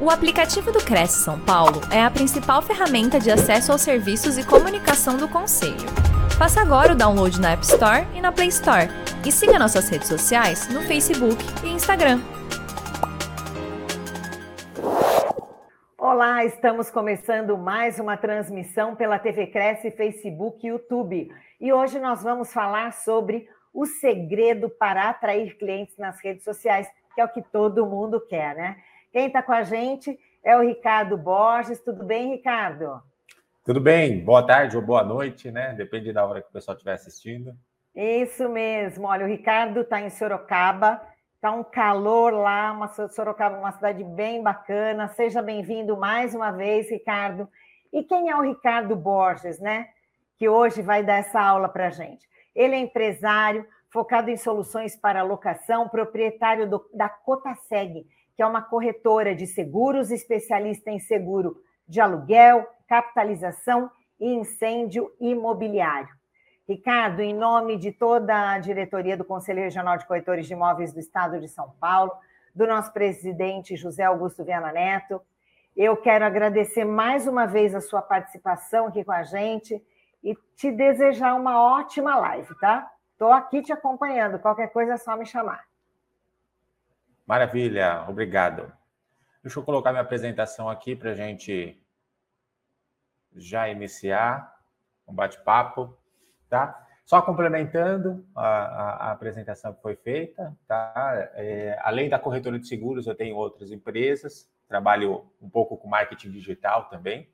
O aplicativo do Cresce São Paulo é a principal ferramenta de acesso aos serviços e comunicação do Conselho. Faça agora o download na App Store e na Play Store. E siga nossas redes sociais no Facebook e Instagram. Olá, estamos começando mais uma transmissão pela TV Cresce, Facebook e YouTube. E hoje nós vamos falar sobre o segredo para atrair clientes nas redes sociais, que é o que todo mundo quer, né? Quem está com a gente é o Ricardo Borges. Tudo bem, Ricardo? Tudo bem. Boa tarde ou boa noite, né? Depende da hora que o pessoal estiver assistindo. Isso mesmo. Olha, o Ricardo está em Sorocaba. Está um calor lá, uma Sorocaba, uma cidade bem bacana. Seja bem-vindo mais uma vez, Ricardo. E quem é o Ricardo Borges, né? Que hoje vai dar essa aula para a gente. Ele é empresário, focado em soluções para locação, proprietário do, da Cotaseg, que é uma corretora de seguros, especialista em seguro de aluguel, capitalização e incêndio imobiliário. Ricardo, em nome de toda a diretoria do Conselho Regional de Corretores de Imóveis do Estado de São Paulo, do nosso presidente José Augusto Viana Neto, eu quero agradecer mais uma vez a sua participação aqui com a gente e te desejar uma ótima live, tá? Estou aqui te acompanhando, qualquer coisa é só me chamar. Maravilha, obrigado. Deixa eu colocar minha apresentação aqui para a gente já iniciar um bate-papo, tá? Só complementando a, a, a, apresentação que foi feita, tá? É, além da corretora de seguros, eu tenho outras empresas, trabalho um pouco com marketing digital também,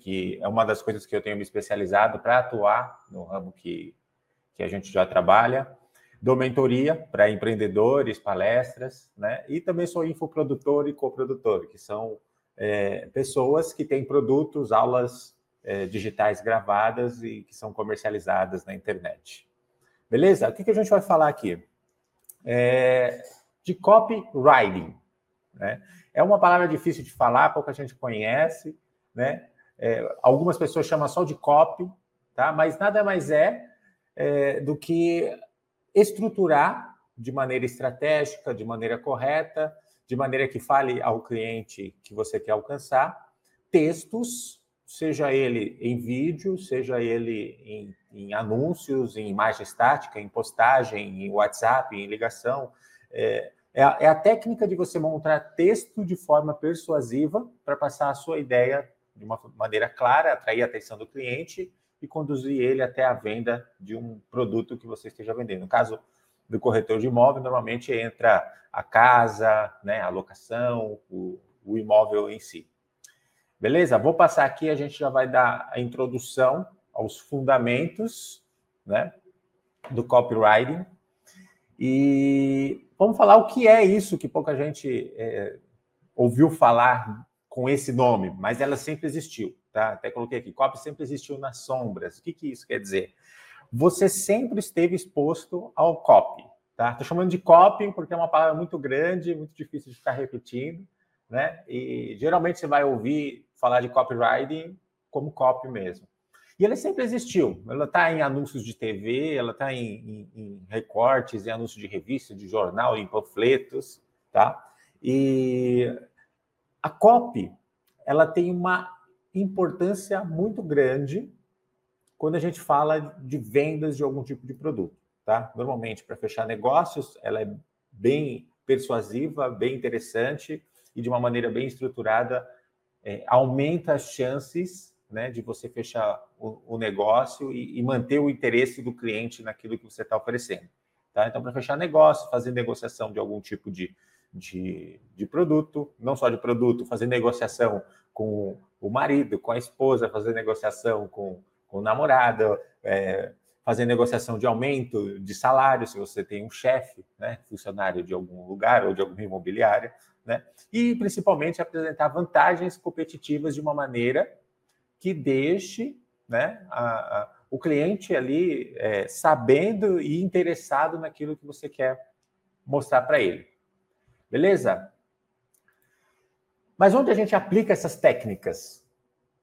que é uma das coisas que eu tenho me especializado para atuar no ramo que, que a gente já trabalha. Dou mentoria para empreendedores, palestras, né? E também sou infoprodutor e coprodutor, que são é, pessoas que têm produtos, aulas é, digitais gravadas e que são comercializadas na internet. Beleza? O que, que a gente vai falar aqui? É, de copywriting. Né? É uma palavra difícil de falar, pouca gente conhece, né? É, algumas pessoas chamam só de copy, tá? Mas nada mais é, é do que estruturar de maneira estratégica, de maneira correta, de maneira que fale ao cliente que você quer alcançar, textos, seja ele em vídeo, seja ele em, em anúncios, em imagem estática, em postagem, em WhatsApp, em ligação. É, é, a, é a técnica de você montar texto de forma persuasiva para passar a sua ideia de uma maneira clara, atrair a atenção do cliente e conduzir ele até a venda de um produto que você esteja vendendo. No caso do corretor de imóvel, normalmente entra a casa, né, a locação, o, o imóvel em si. Beleza? Vou passar aqui, a gente já vai dar a introdução aos fundamentos né, do copywriting. E vamos falar o que é isso que pouca gente é, ouviu falar com esse nome, mas ela sempre existiu tá? Até coloquei aqui, copy sempre existiu nas sombras. O que, que isso quer dizer? Você sempre esteve exposto ao copy, tá? Estou chamando de copy porque é uma palavra muito grande, muito difícil de ficar repetindo, né? E geralmente você vai ouvir falar de copywriting como copy mesmo. E ela sempre existiu. Ela está em anúncios de TV, ela está em, em, em, recortes, em anúncios de revista, de jornal, em panfletos, tá? E a copy, ela tem uma importância muito grande quando a gente fala de vendas de algum tipo de produto, tá? Normalmente, para fechar negócios, ela é bem persuasiva, bem interessante e de uma maneira bem estruturada, é, aumenta as chances né, de você fechar o, o negócio e, e, manter o interesse do cliente naquilo que você está oferecendo. Tá? Então, para fechar negócio, fazer negociação de algum tipo de, de, de produto, não só de produto, fazer negociação com o marido, com a esposa, fazer negociação com, com o namorado, é, fazer negociação de aumento de salário, se você tem um chefe, né, funcionário de algum lugar ou de alguma imobiliária, né, e principalmente apresentar vantagens competitivas de uma maneira que deixe né, a, a, o cliente ali é, sabendo e interessado naquilo que você quer mostrar para ele. Beleza? Mas onde a gente aplica essas técnicas?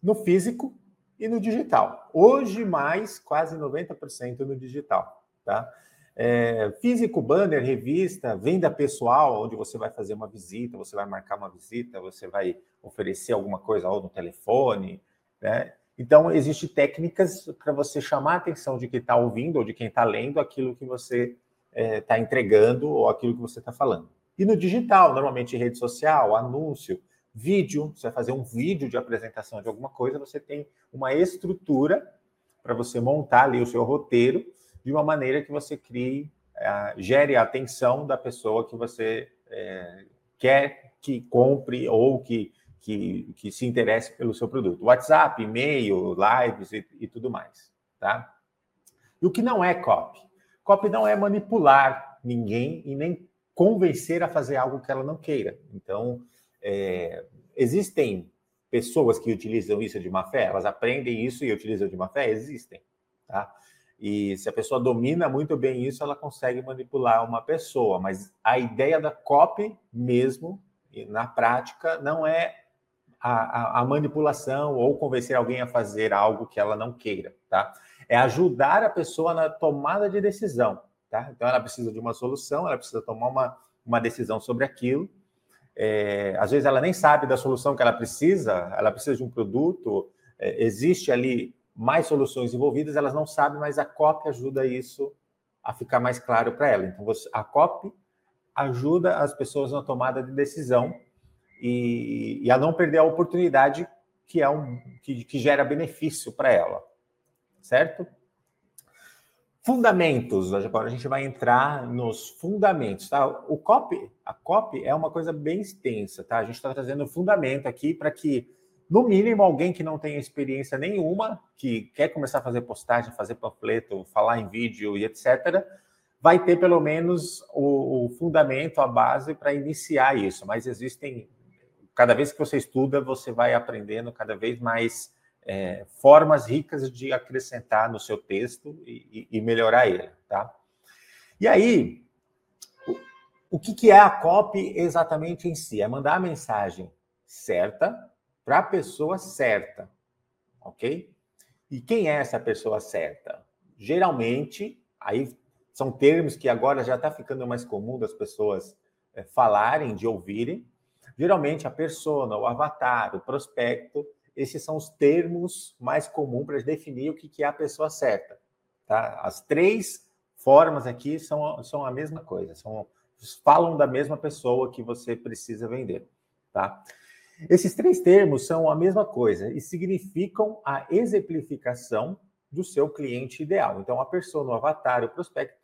No físico e no digital. Hoje, mais quase 90% no digital. Tá? É, físico, banner, revista, venda pessoal, onde você vai fazer uma visita, você vai marcar uma visita, você vai oferecer alguma coisa ou no telefone, né? Então, existem técnicas para você chamar a atenção de quem está ouvindo ou de quem está lendo aquilo que você está é, entregando ou aquilo que você está falando. E no digital, normalmente rede social, anúncio, vídeo, você vai fazer um vídeo de apresentação de alguma coisa, você tem uma estrutura para você montar ali o seu roteiro de uma maneira que você crie, é, gere a atenção da pessoa que você é, quer que compre ou que que, que se interesse pelo seu produto. WhatsApp, e-mail, lives e, e tudo mais, tá? E o que não é copy? Copy não é manipular ninguém e nem convencer a fazer algo que ela não queira. Então, é, existem pessoas que utilizam isso de má fé, elas aprendem isso e utilizam de má fé? Existem, tá? E se a pessoa domina muito bem isso, ela consegue manipular uma pessoa. Mas a ideia da copy mesmo, na prática, não é a, a, a, manipulação ou convencer alguém a fazer algo que ela não queira, tá? É ajudar a pessoa na tomada de decisão, tá? Então ela precisa de uma solução, ela precisa tomar uma, uma decisão sobre aquilo. É, às vezes ela nem sabe da solução que ela precisa, ela precisa de um produto, é, existe ali mais soluções envolvidas, elas não sabem, mas a COP ajuda isso a ficar mais claro para ela. Então você, a COP ajuda as pessoas na tomada de decisão e, e a não perder a oportunidade que é um que, que gera benefício para ela, certo? Fundamentos. Agora a gente vai entrar nos fundamentos, tá? O COP, a COP é uma coisa bem extensa, tá? A gente está trazendo fundamento aqui para que, no mínimo, alguém que não tenha experiência nenhuma, que quer começar a fazer postagem, fazer panfleto, falar em vídeo e etc., vai ter pelo menos o, o fundamento, a base para iniciar isso. Mas existem cada vez que você estuda, você vai aprendendo cada vez mais é, formas ricas de acrescentar no seu texto e, e melhorar ele, tá? E aí, o, o que, que é a copy exatamente em si? É mandar a mensagem certa para a pessoa certa, ok? E quem é essa pessoa certa? Geralmente, aí são termos que agora já está ficando mais comum das pessoas é, falarem, de ouvirem, Geralmente, a persona, o avatar, o prospecto, esses são os termos mais comuns para definir o que é a pessoa certa. Tá? As três formas aqui são, são a mesma coisa, são, falam da mesma pessoa que você precisa vender. Tá? Esses três termos são a mesma coisa e significam a exemplificação do seu cliente ideal. Então, a persona, o avatar, o prospecto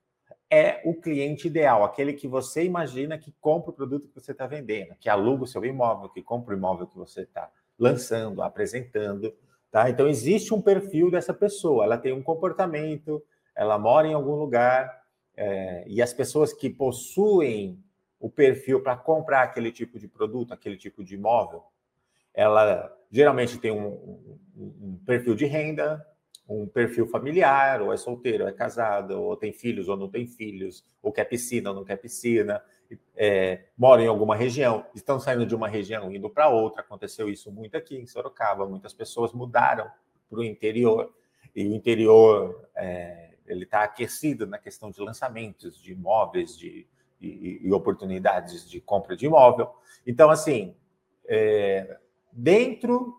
é o cliente ideal, aquele que você imagina que compra o produto que você está vendendo, que aluga o seu imóvel, que compra o imóvel que você está lançando, apresentando. Tá? Então, existe um perfil dessa pessoa, ela tem um comportamento, ela mora em algum lugar, é, e as pessoas que possuem o perfil para comprar aquele tipo de produto, aquele tipo de imóvel, ela geralmente tem um, um, um perfil de renda, um perfil familiar, ou é solteiro, ou é casado, ou tem filhos ou não tem filhos, ou quer piscina ou não quer piscina, é, moram em alguma região, estão saindo de uma região indo para outra. Aconteceu isso muito aqui em Sorocaba, muitas pessoas mudaram para o interior, e o interior é, ele está aquecido na questão de lançamentos de imóveis, de, e, e oportunidades de compra de imóvel. Então, assim, é, dentro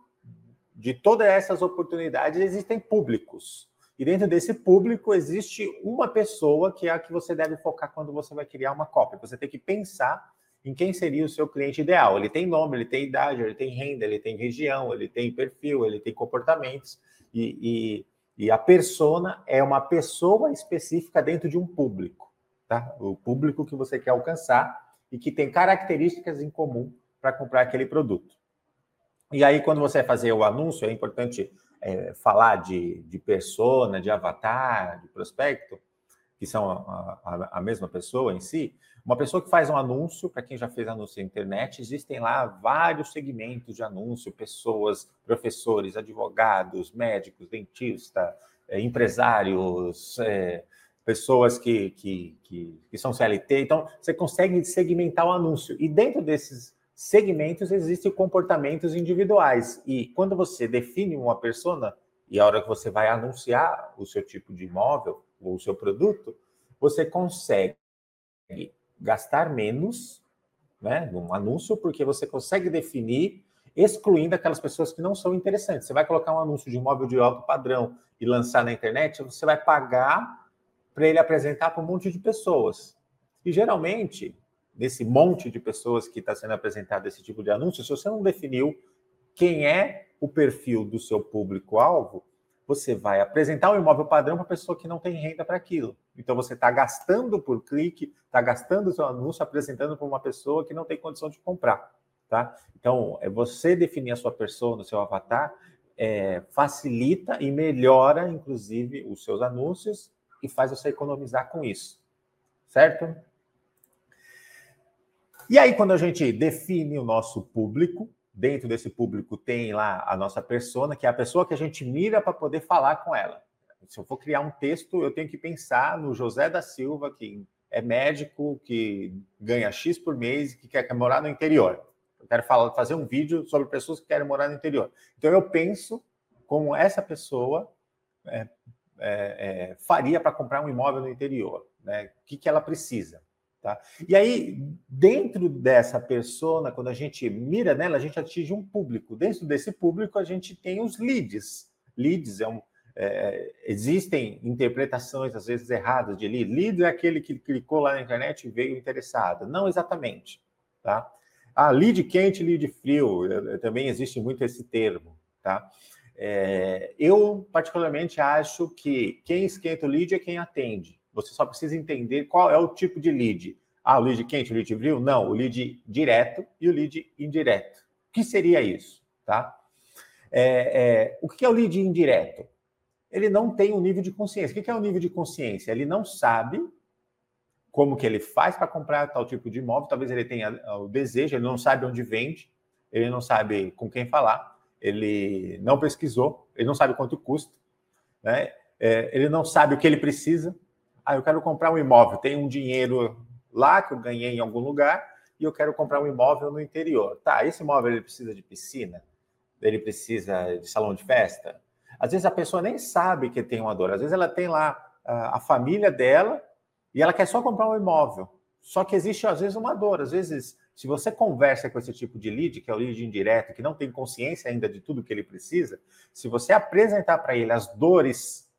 de todas essas oportunidades existem públicos. E dentro desse público existe uma pessoa que é a que você deve focar quando você vai criar uma cópia. Você tem que pensar em quem seria o seu cliente ideal. Ele tem nome, ele tem idade, ele tem renda, ele tem região, ele tem perfil, ele tem comportamentos. E, e, e a persona é uma pessoa específica dentro de um público. Tá? O público que você quer alcançar e que tem características em comum para comprar aquele produto. E aí, quando você vai fazer o anúncio, é importante é, falar de, de persona, de avatar, de prospecto, que são a, a, a, mesma pessoa em si. Uma pessoa que faz um anúncio, para quem já fez anúncio na internet, existem lá vários segmentos de anúncio, pessoas, professores, advogados, médicos, dentistas, é, empresários, é, pessoas que, que, que, que são CLT. Então, você consegue segmentar o anúncio. E dentro desses segmentos existem comportamentos individuais. E quando você define uma persona, e a hora que você vai anunciar o seu tipo de imóvel ou o seu produto, você consegue gastar menos né, num anúncio, porque você consegue definir excluindo aquelas pessoas que não são interessantes. Você vai colocar um anúncio de imóvel de alto padrão e lançar na internet, você vai pagar para ele apresentar para um monte de pessoas. E geralmente, desse monte de pessoas que está sendo apresentado esse tipo de anúncio, se você não definiu quem é o perfil do seu público-alvo, você vai apresentar o um imóvel padrão para pessoa que não tem renda para aquilo. Então você está gastando por clique, está gastando o seu anúncio apresentando para uma pessoa que não tem condição de comprar. Tá? Então, é você definir a sua pessoa no seu avatar é, facilita e melhora, inclusive, os seus anúncios e faz você economizar com isso. Certo? E aí, quando a gente define o nosso público, dentro desse público tem lá a nossa persona, que é a pessoa que a gente mira para poder falar com ela. Se eu for criar um texto, eu tenho que pensar no José da Silva, que é médico, que ganha X por mês e que quer morar no interior. Eu quero falar, fazer um vídeo sobre pessoas que querem morar no interior. Então eu penso como essa pessoa é, é, é, faria para comprar um imóvel no interior, né? O que, que ela precisa? Tá? E aí, dentro dessa persona, quando a gente mira nela, a gente atinge um público. Dentro desse público, a gente tem os leads. Leads é um. É, existem interpretações às vezes erradas de lead. Lead é aquele que clicou lá na internet e veio interessado. Não exatamente, tá? Ah, lead quente, lead frio. Também existe muito esse termo, tá? É, eu particularmente acho que quem esquenta o lead é quem atende. Você só precisa entender qual é o tipo de lead. Ah, o lead quente, o lead frio? Não, o lead direto e o lead indireto. O que seria isso? Tá? É, é, o que é o lead indireto? Ele não tem um nível de consciência. O que é o um nível de consciência? Ele não sabe como que ele faz para comprar tal tipo de imóvel. Talvez ele tenha o desejo, ele não sabe onde vende, ele não sabe com quem falar, ele não pesquisou, ele não sabe quanto custa, né? É, ele não sabe o que ele precisa, ah, eu quero comprar um imóvel, tem um dinheiro lá que eu ganhei em algum lugar e eu quero comprar um imóvel no interior. Tá, esse imóvel ele precisa de piscina? Ele precisa de salão de festa? Às vezes a pessoa nem sabe que tem uma dor, às vezes ela tem lá a, família dela e ela quer só comprar um imóvel. Só que existe às vezes uma dor, às vezes se você conversa com esse tipo de lead, que é o lead indireto, que não tem consciência ainda de tudo que ele precisa, se você apresentar para ele as dores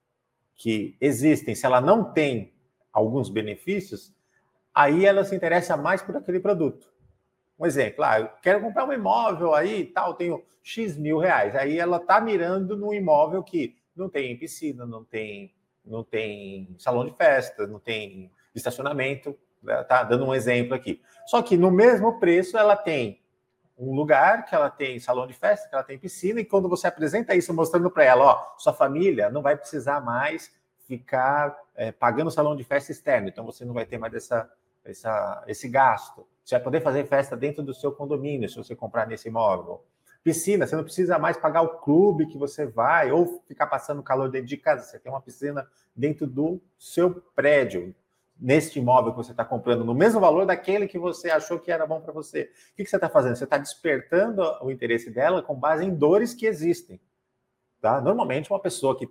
que existem, se ela não tem alguns benefícios, aí ela se interessa mais por aquele produto. Um exemplo, ah, eu quero comprar um imóvel aí tal, tenho X mil reais. Aí ela está mirando num imóvel que não tem piscina, não tem, não tem salão de festa, não tem estacionamento. Né? Tá dando um exemplo aqui. Só que no mesmo preço ela tem um lugar que ela tem salão de festa, que ela tem piscina, e quando você apresenta isso mostrando para ela, ó, sua família não vai precisar mais ficar é, pagando salão de festa externo, então você não vai ter mais essa, essa, esse gasto. Você vai poder fazer festa dentro do seu condomínio, se você comprar nesse imóvel. Piscina, você não precisa mais pagar o clube que você vai, ou ficar passando calor dentro de casa, você tem uma piscina dentro do seu prédio neste imóvel que você está comprando no mesmo valor daquele que você achou que era bom para você. O que, que você está fazendo? Você está despertando o interesse dela com base em dores que existem. Tá? Normalmente, uma pessoa que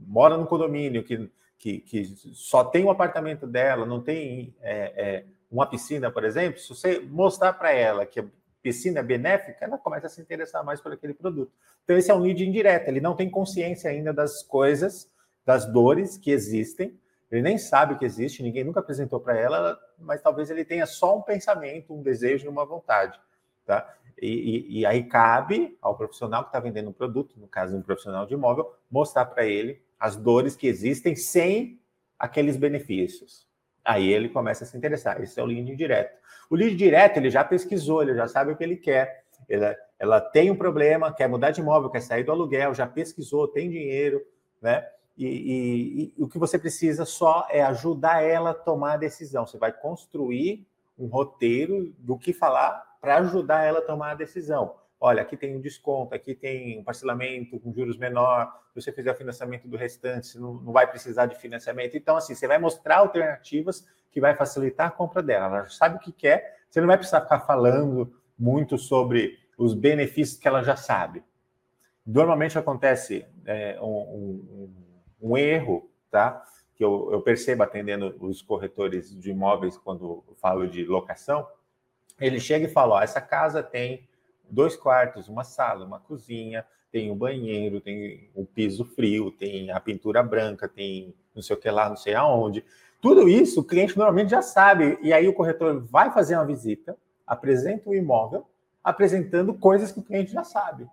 mora num condomínio, que, que, que só tem um apartamento dela, não tem é, é, uma piscina, por exemplo, se você mostrar para ela que a piscina é benéfica, ela começa a se interessar mais por aquele produto. Então, esse é um lead indireto, ele não tem consciência ainda das coisas, das dores que existem, ele nem sabe que existe, ninguém nunca apresentou para ela, mas talvez ele tenha só um pensamento, um desejo e uma vontade. Tá? E, e, e aí cabe ao profissional que está vendendo um produto, no caso um profissional de imóvel, mostrar para ele as dores que existem sem aqueles benefícios. Aí ele começa a se interessar. Esse é o lead direto. O lead direto ele já pesquisou, ele já sabe o que ele quer. Ela, ela tem um problema, quer mudar de imóvel, quer sair do aluguel, já pesquisou, tem dinheiro, né? E, e, e, o que você precisa só é ajudar ela a tomar a decisão. Você vai construir um roteiro do que falar para ajudar ela a tomar a decisão. Olha, aqui tem um desconto, aqui tem um parcelamento com juros menor. Se você fizer o financiamento do restante, você não, não vai precisar de financiamento. Então, assim, você vai mostrar alternativas que vai facilitar a compra dela. Ela já sabe o que quer, você não vai precisar ficar falando muito sobre os benefícios que ela já sabe. Normalmente acontece é, um, um um erro, tá? que eu, eu percebo atendendo os corretores de imóveis quando falo de locação, ele chega e fala: ó, essa casa tem dois quartos, uma sala, uma cozinha, tem o um banheiro, tem o um piso frio, tem a pintura branca, tem não sei o que lá, não sei aonde. Tudo isso o cliente normalmente já sabe. E aí o corretor vai fazer uma visita, apresenta o imóvel, apresentando coisas que o cliente já sabe.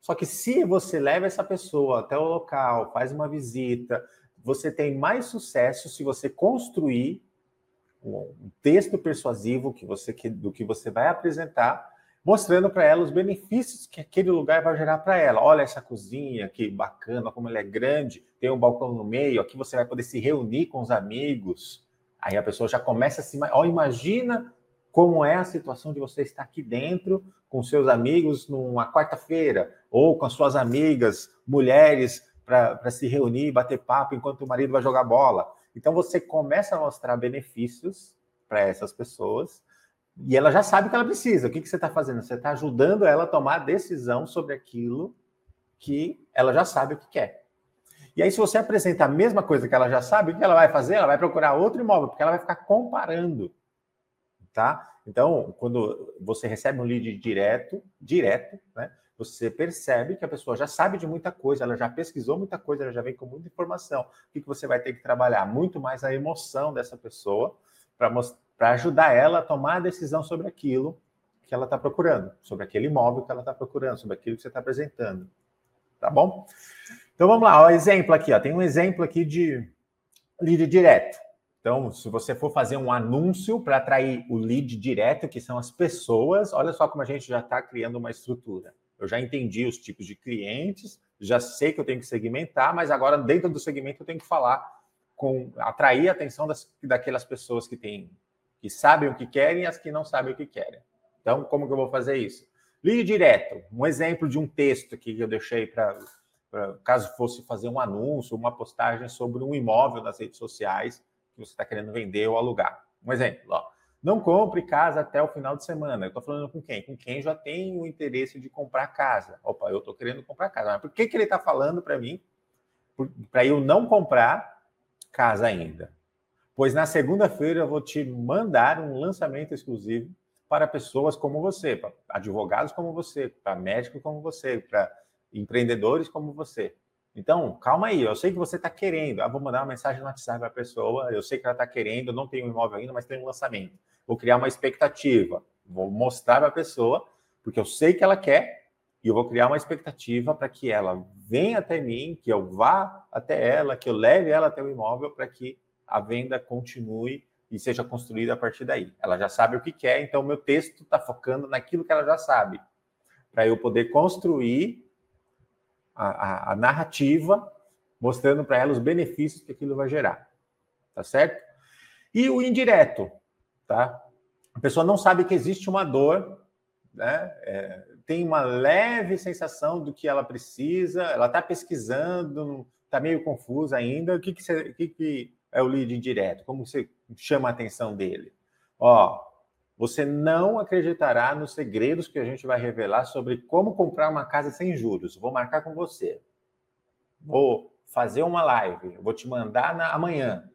Só que se você leva essa pessoa até o local, faz uma visita, você tem mais sucesso se você construir um texto persuasivo que você, do que você vai apresentar, mostrando para ela os benefícios que aquele lugar vai gerar para ela. Olha essa cozinha, que bacana, como ela é grande, tem um balcão no meio, aqui você vai poder se reunir com os amigos. Aí a pessoa já começa a se. Ó, imagina como é a situação de você estar aqui dentro com seus amigos numa quarta-feira, ou com as suas amigas, mulheres, para se reunir bater papo enquanto o marido vai jogar bola. Então você começa a mostrar benefícios para essas pessoas e ela já sabe o que ela precisa. O que, que você está fazendo? Você está ajudando ela a tomar a decisão sobre aquilo que ela já sabe o que quer. E aí, se você apresenta a mesma coisa que ela já sabe, o que ela vai fazer? Ela vai procurar outro imóvel, porque ela vai ficar comparando. Tá? Então, quando você recebe um lead direto, direto, né? Você percebe que a pessoa já sabe de muita coisa, ela já pesquisou muita coisa, ela já vem com muita informação. O que, que você vai ter que trabalhar? Muito mais a emoção dessa pessoa para ajudar ela a tomar a decisão sobre aquilo que ela está procurando, sobre aquele imóvel que ela está procurando, sobre aquilo que você está apresentando. Tá bom? Então vamos lá, o exemplo aqui, ó. Tem um exemplo aqui de lead direto. Então, se você for fazer um anúncio para atrair o lead direto, que são as pessoas, olha só como a gente já está criando uma estrutura. Eu já entendi os tipos de clientes, já sei que eu tenho que segmentar, mas agora dentro do segmento eu tenho que falar com atrair a atenção das, daquelas pessoas que têm que sabem o que querem e as que não sabem o que querem. Então, como que eu vou fazer isso? Ligue direto. Um exemplo de um texto que eu deixei para caso fosse fazer um anúncio, uma postagem sobre um imóvel nas redes sociais que você está querendo vender ou alugar. Um exemplo, ó. Não compre casa até o final de semana. Eu estou falando com quem? Com quem já tem o interesse de comprar casa. Opa, eu estou querendo comprar casa. Mas por que, que ele está falando para mim? Para eu não comprar casa ainda. Pois na segunda-feira eu vou te mandar um lançamento exclusivo para pessoas como você, para advogados como você, para médicos como você, para empreendedores como você. Então, calma aí, eu sei que você está querendo. Ah, vou mandar uma mensagem no WhatsApp para a pessoa, eu sei que ela está querendo, eu não tenho um imóvel ainda, mas tem um lançamento. Vou criar uma expectativa, vou mostrar para a pessoa, porque eu sei que ela quer, e eu vou criar uma expectativa para que ela venha até mim, que eu vá até ela, que eu leve ela até o imóvel para que a venda continue e seja construída a partir daí. Ela já sabe o que quer, então meu texto está focando naquilo que ela já sabe, para eu poder construir a, a, a narrativa mostrando para ela os benefícios que aquilo vai gerar. Tá certo? E o indireto, tá? A pessoa não sabe que existe uma dor, né? É, tem uma leve sensação do que ela precisa, ela está pesquisando, está meio confusa ainda. O que, que, você, o que, que é o lead indireto? Como você chama a atenção dele? Ó, você não acreditará nos segredos que a gente vai revelar sobre como comprar uma casa sem juros. Vou marcar com você. Vou fazer uma live. Vou te mandar na, amanhã.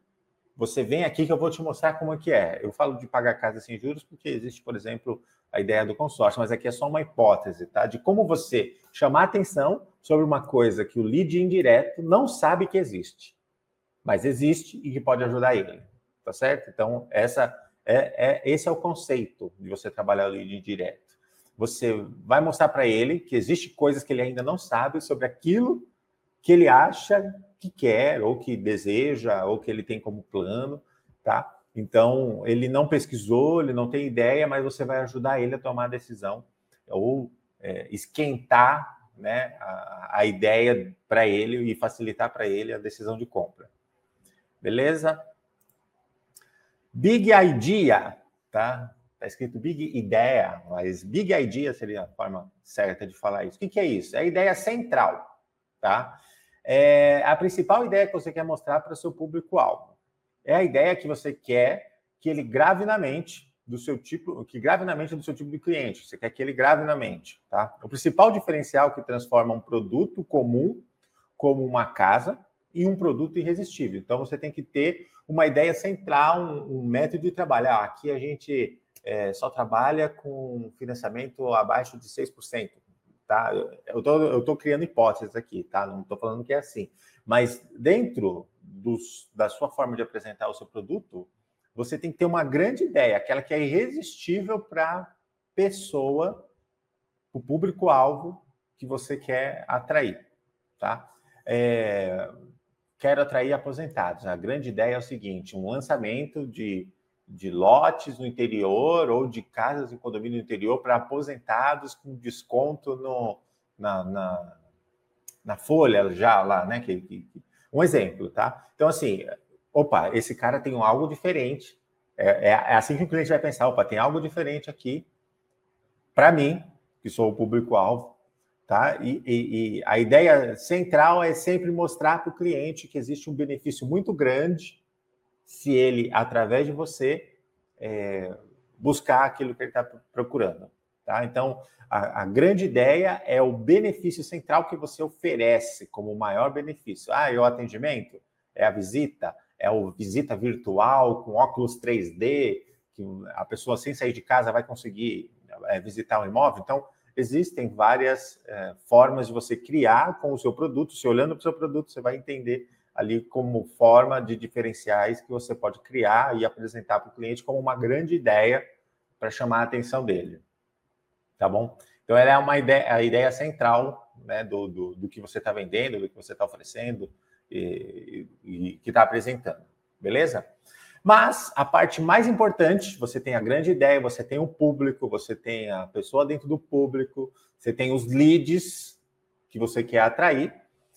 Você vem aqui que eu vou te mostrar como é que é. Eu falo de pagar casa sem juros porque existe, por exemplo, a ideia do consórcio, mas aqui é só uma hipótese, tá? De como você chamar atenção sobre uma coisa que o lead indireto não sabe que existe, mas existe e que pode ajudar ele, tá certo? Então, essa é, é, esse é o conceito de você trabalhar ali de direto. Você vai mostrar para ele que existe coisas que ele ainda não sabe sobre aquilo que ele acha que quer, ou que deseja, ou que ele tem como plano, tá? Então, ele não pesquisou, ele não tem ideia, mas você vai ajudar ele a tomar a decisão, ou é, esquentar né, a, a ideia para ele e facilitar para ele a decisão de compra. Beleza? Big Idea, tá? Tá escrito Big Ideia, mas Big Idea seria a forma certa de falar isso. O que, que é isso? É a ideia central, tá? É a principal ideia que você quer mostrar para o seu público-alvo. É a ideia que você quer que ele grave na mente do seu tipo, que grave na mente do seu tipo de cliente. Você quer que ele grave na mente, tá? O principal diferencial que transforma um produto comum como uma casa em um produto irresistível. Então, você tem que ter uma ideia central, um, um método de trabalho. Ah, aqui a gente é, só trabalha com financiamento abaixo de 6%. Tá? Eu estou criando hipóteses aqui, tá? Não estou falando que é assim. Mas dentro dos, da sua forma de apresentar o seu produto, você tem que ter uma grande ideia, aquela que é irresistível para a pessoa, o público-alvo que você quer atrair. Tá? É, quero atrair aposentados. A grande ideia é o seguinte: um lançamento de, de lotes no interior ou de casas em condomínio no interior para aposentados com desconto no, na, na, na, folha já lá, né? Que, que, um exemplo, tá? Então, assim, opa, esse cara tem algo diferente. É, é, é assim que o cliente vai pensar: opa, tem algo diferente aqui para mim, que sou o público-alvo Tá? E, e, e, a ideia central é sempre mostrar para o cliente que existe um benefício muito grande se ele, através de você, é, buscar aquilo que ele está procurando. Tá? Então, a, a, grande ideia é o benefício central que você oferece como maior benefício. Ah, é o atendimento? É a visita? É o visita virtual com óculos 3D, que a pessoa sem sair de casa vai conseguir é, visitar o um imóvel? Então, existem várias é, formas de você criar com o seu produto. Se olhando para o seu produto, você vai entender ali como forma de diferenciais que você pode criar e apresentar para o cliente como uma grande ideia para chamar a atenção dele. Tá bom? Então, ela é uma ideia, a ideia central né, do, do, do que você está vendendo, do que você está oferecendo e, e que está apresentando. Beleza? Mas a parte mais importante, você tem a grande ideia, você tem o público, você tem a pessoa dentro do público, você tem os leads que você quer atrair,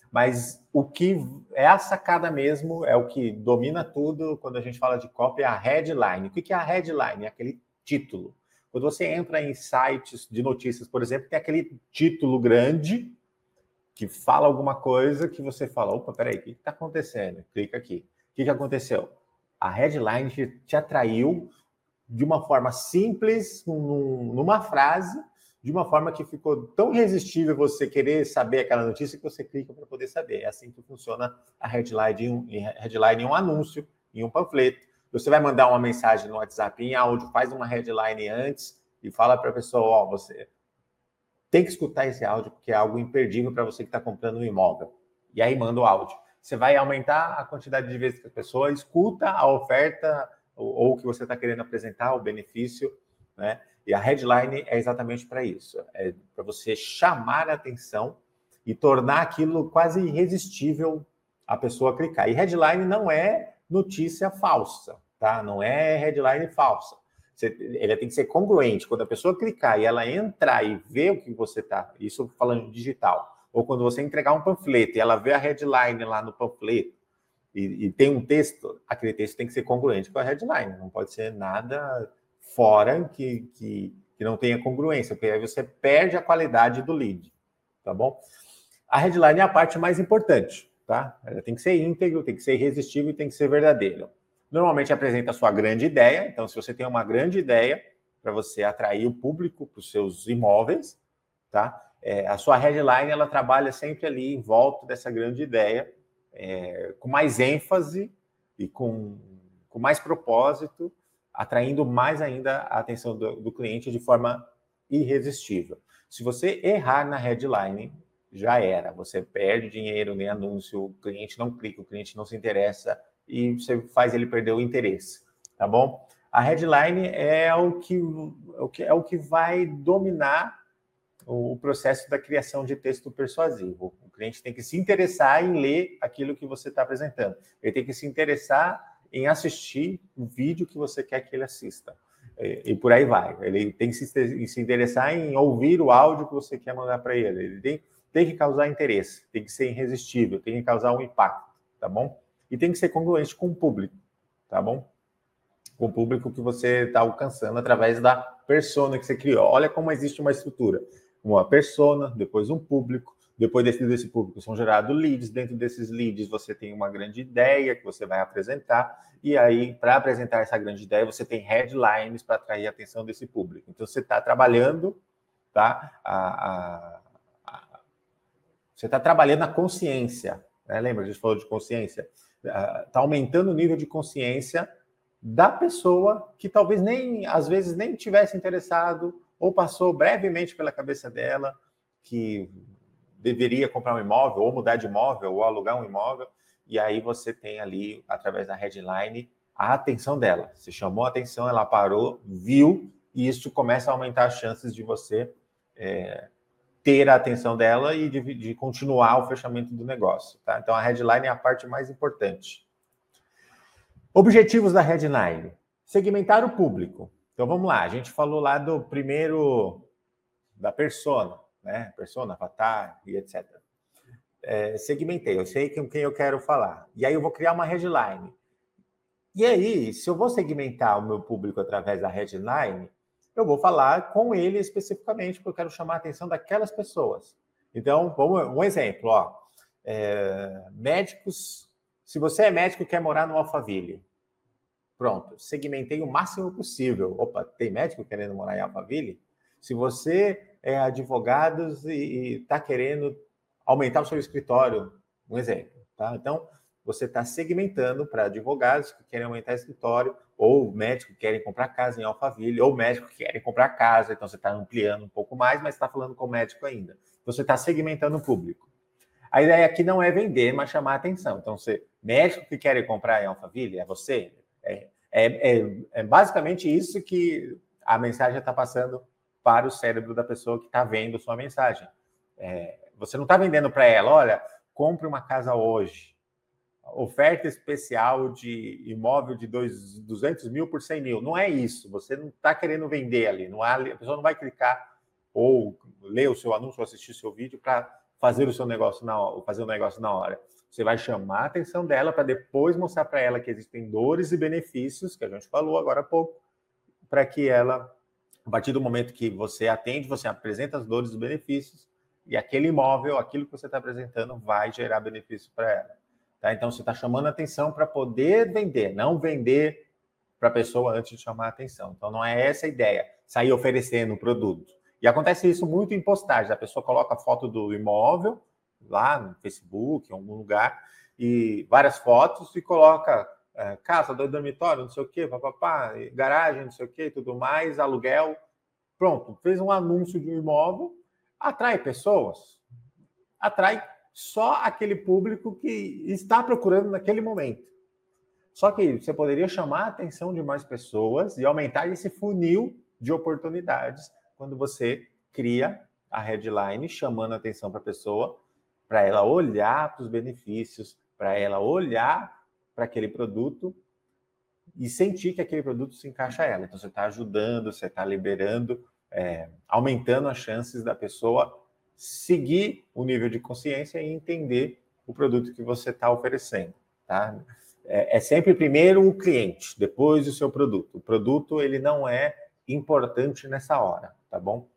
mas o que é a sacada mesmo, é o que domina tudo quando a gente fala de copy, é a headline. O que é a headline? É aquele título. Quando você entra em sites de notícias, por exemplo, tem aquele título grande que fala alguma coisa que você fala, opa, peraí, o que está acontecendo? Clica aqui. O que, que aconteceu? A headline te, te atraiu de uma forma simples, num, numa frase, de uma forma que ficou tão irresistível você querer saber aquela notícia que você clica para poder saber. É assim que funciona a headline em, um, headline em um anúncio, em um panfleto. Você vai mandar uma mensagem no WhatsApp em áudio, faz uma headline antes e fala para a pessoa: Ó, oh, você tem que escutar esse áudio porque é algo imperdível para você que está comprando um imóvel. E aí manda o áudio você vai aumentar a quantidade de vezes que a pessoa escuta a oferta ou, o que você está querendo apresentar, o benefício, né? E a headline é exatamente para isso, é para você chamar a atenção e tornar aquilo quase irresistível a pessoa clicar. E headline não é notícia falsa, tá? Não é headline falsa. Você, ele tem que ser congruente. Quando a pessoa clicar e ela entrar e ver o que você está, isso falando digital, ou quando você entregar um panfleto e ela vê a headline lá no panfleto e, e, tem um texto, aquele texto tem que ser congruente com a headline, não pode ser nada fora que, que, que não tenha congruência, porque aí você perde a qualidade do lead, tá bom? A headline é a parte mais importante, tá? Ela tem que ser íntegro, tem que ser irresistível e tem que ser verdadeiro. Normalmente apresenta a sua grande ideia, então se você tem uma grande ideia para você atrair o público para os seus imóveis, tá? É, a sua headline ela trabalha sempre ali em volta dessa grande ideia, é, com mais ênfase e com, com mais propósito, atraindo mais ainda a atenção do, do cliente de forma irresistível. Se você errar na headline, já era. Você perde dinheiro nem anúncio, o cliente não clica, o cliente não se interessa e você faz ele perder o interesse, tá bom? A headline é o que, é o que vai dominar o processo da criação de texto persuasivo. O cliente tem que se interessar em ler aquilo que você está apresentando. Ele tem que se interessar em assistir o vídeo que você quer que ele assista. E, por aí vai. Ele tem que se, se interessar em ouvir o áudio que você quer mandar para ele. Ele tem, tem que causar interesse, tem que ser irresistível, tem que causar um impacto, tá bom? E tem que ser congruente com o público, tá bom? Com o público que você está alcançando através da persona que você criou. Olha como existe uma estrutura uma persona, depois um público, depois desse, desse público são gerados leads, dentro desses leads você tem uma grande ideia que você vai apresentar, e aí, para apresentar essa grande ideia, você tem headlines para atrair a atenção desse público. Então, você está trabalhando, tá? A, a, a, você está trabalhando a consciência, Né? Lembra, a gente falou de consciência? Está ah, aumentando o nível de consciência da pessoa que talvez nem, às vezes, nem tivesse interessado ou passou brevemente pela cabeça dela que deveria comprar um imóvel, ou mudar de imóvel, ou alugar um imóvel, e aí você tem ali, através da headline, a atenção dela. Você chamou a atenção, ela parou, viu, e isso começa a aumentar as chances de você é, ter a atenção dela e de, de, continuar o fechamento do negócio. Tá? Então, a headline é a parte mais importante. Objetivos da headline: segmentar o público. Então, vamos lá. A gente falou lá do primeiro, da persona né? Persona, avatar e etc. É, segmentei, eu sei com quem eu quero falar. E aí eu vou criar uma headline. E aí, se eu vou segmentar o meu público através da headline, eu vou falar com ele especificamente, porque eu quero chamar a atenção daquelas pessoas. Então, vamos, um exemplo, ó. É, médicos, se você é médico e quer morar no Alphaville, pronto, segmentei o máximo possível. Opa, tem médico querendo morar em Alphaville? Se você é advogado e está querendo aumentar o seu escritório, um exemplo, tá? Então, você está segmentando para advogados que querem aumentar o escritório, ou médicos que querem comprar casa em Alphaville, ou médicos que querem comprar casa, então você está ampliando um pouco mais, mas está falando com o médico ainda. Você está segmentando o público. A ideia aqui não é vender, mas chamar a atenção. Então, você, médico que quer comprar em Alphaville, é você? É, é, é, é basicamente isso que a mensagem está passando para o cérebro da pessoa que está vendo sua mensagem. É, você não está vendendo para ela, olha, compre uma casa hoje. Oferta especial de imóvel de dois, 200 mil por 100 mil. Não é isso. Você não está querendo vender ali. Não há, a pessoa não vai clicar ou ler o seu anúncio ou assistir o seu vídeo para fazer o seu negócio na hora, fazer o negócio na hora. Você vai chamar a atenção dela para depois mostrar para ela que existem dores e benefícios, que a gente falou agora há pouco, para que ela a partir do momento que você atende, você apresenta as dores e os benefícios, e aquele imóvel, aquilo que você está apresentando, vai gerar benefício para ela. Tá? Então, você está chamando a atenção para poder vender, não vender para a pessoa antes de chamar a atenção. Então, não é essa a ideia, sair oferecendo o produto. E acontece isso muito em postagens. A pessoa coloca foto do imóvel lá no Facebook, em algum lugar, e várias fotos, e coloca é, casa, dois dormitórios, não sei o quê, papapá, garagem, não sei o quê, tudo mais, aluguel. Pronto, fez um anúncio de um imóvel, atrai pessoas, atrai só aquele público que está procurando naquele momento. Só que você poderia chamar a atenção de mais pessoas e aumentar esse funil de oportunidades quando você cria a headline chamando a atenção para a pessoa, para ela olhar para os benefícios, para ela olhar para aquele produto e sentir que aquele produto se encaixa a ela. Então, você está ajudando, você está liberando, é, aumentando as chances da pessoa seguir o nível de consciência e entender o produto que você está oferecendo. Tá? É, é, sempre primeiro o cliente, depois o seu produto. O produto ele não é importante nessa hora, tá bom?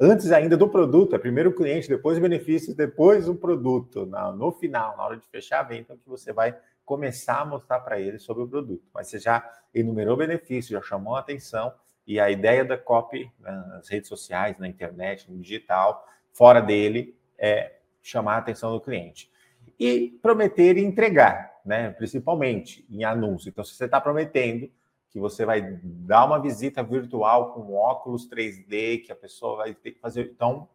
Antes ainda do produto, é primeiro o cliente, depois os benefícios, depois o produto. no final, na hora de fechar a venda, que você vai começar a mostrar para ele sobre o produto. Mas você já enumerou benefícios, já chamou a atenção, e a ideia da copy nas redes sociais, na internet, no digital, fora dele, é chamar a atenção do cliente. E prometer e entregar, né? principalmente em anúncio. Então, se você está prometendo que você vai dar uma visita virtual com óculos 3D, que a pessoa vai ter que fazer. Então,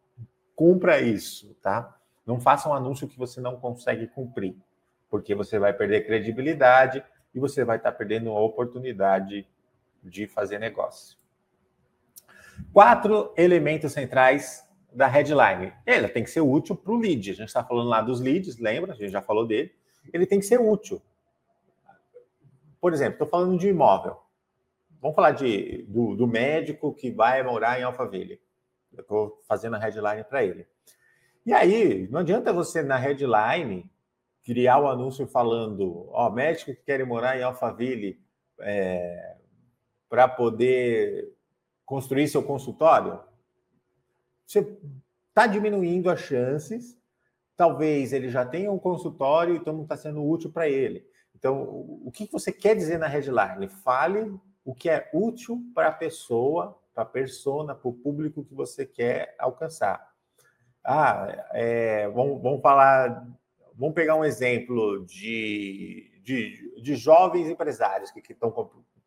cumpra isso, tá? Não faça um anúncio que você não consegue cumprir porque você vai perder credibilidade e você vai estar perdendo a oportunidade de fazer negócio. Quatro elementos centrais da headline. Ela tem que ser útil para o lead. A gente está falando lá dos leads, lembra? A gente já falou dele. Ele tem que ser útil. Por exemplo, estou falando de imóvel. Vamos falar de, do, do médico que vai morar em Alphaville. Eu estou fazendo a headline para ele. E aí, não adianta você, na headline, criar o um anúncio falando, ó, médico que quer morar em Alphaville é, para poder construir seu consultório, você está diminuindo as chances. Talvez ele já tenha um consultório, então não está sendo útil para ele. Então, o que você quer dizer na headline? Fale o que é útil para a pessoa, para a persona, para o público que você quer alcançar. Ah, é, vamos, vamos falar vamos pegar um exemplo de, de, de jovens empresários que, estão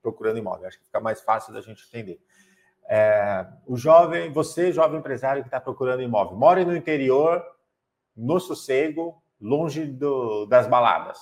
procurando imóvel. Acho que fica mais fácil da gente entender. É, o jovem, você, jovem empresário que está procurando imóvel, mora no interior, no sossego, longe do, das baladas.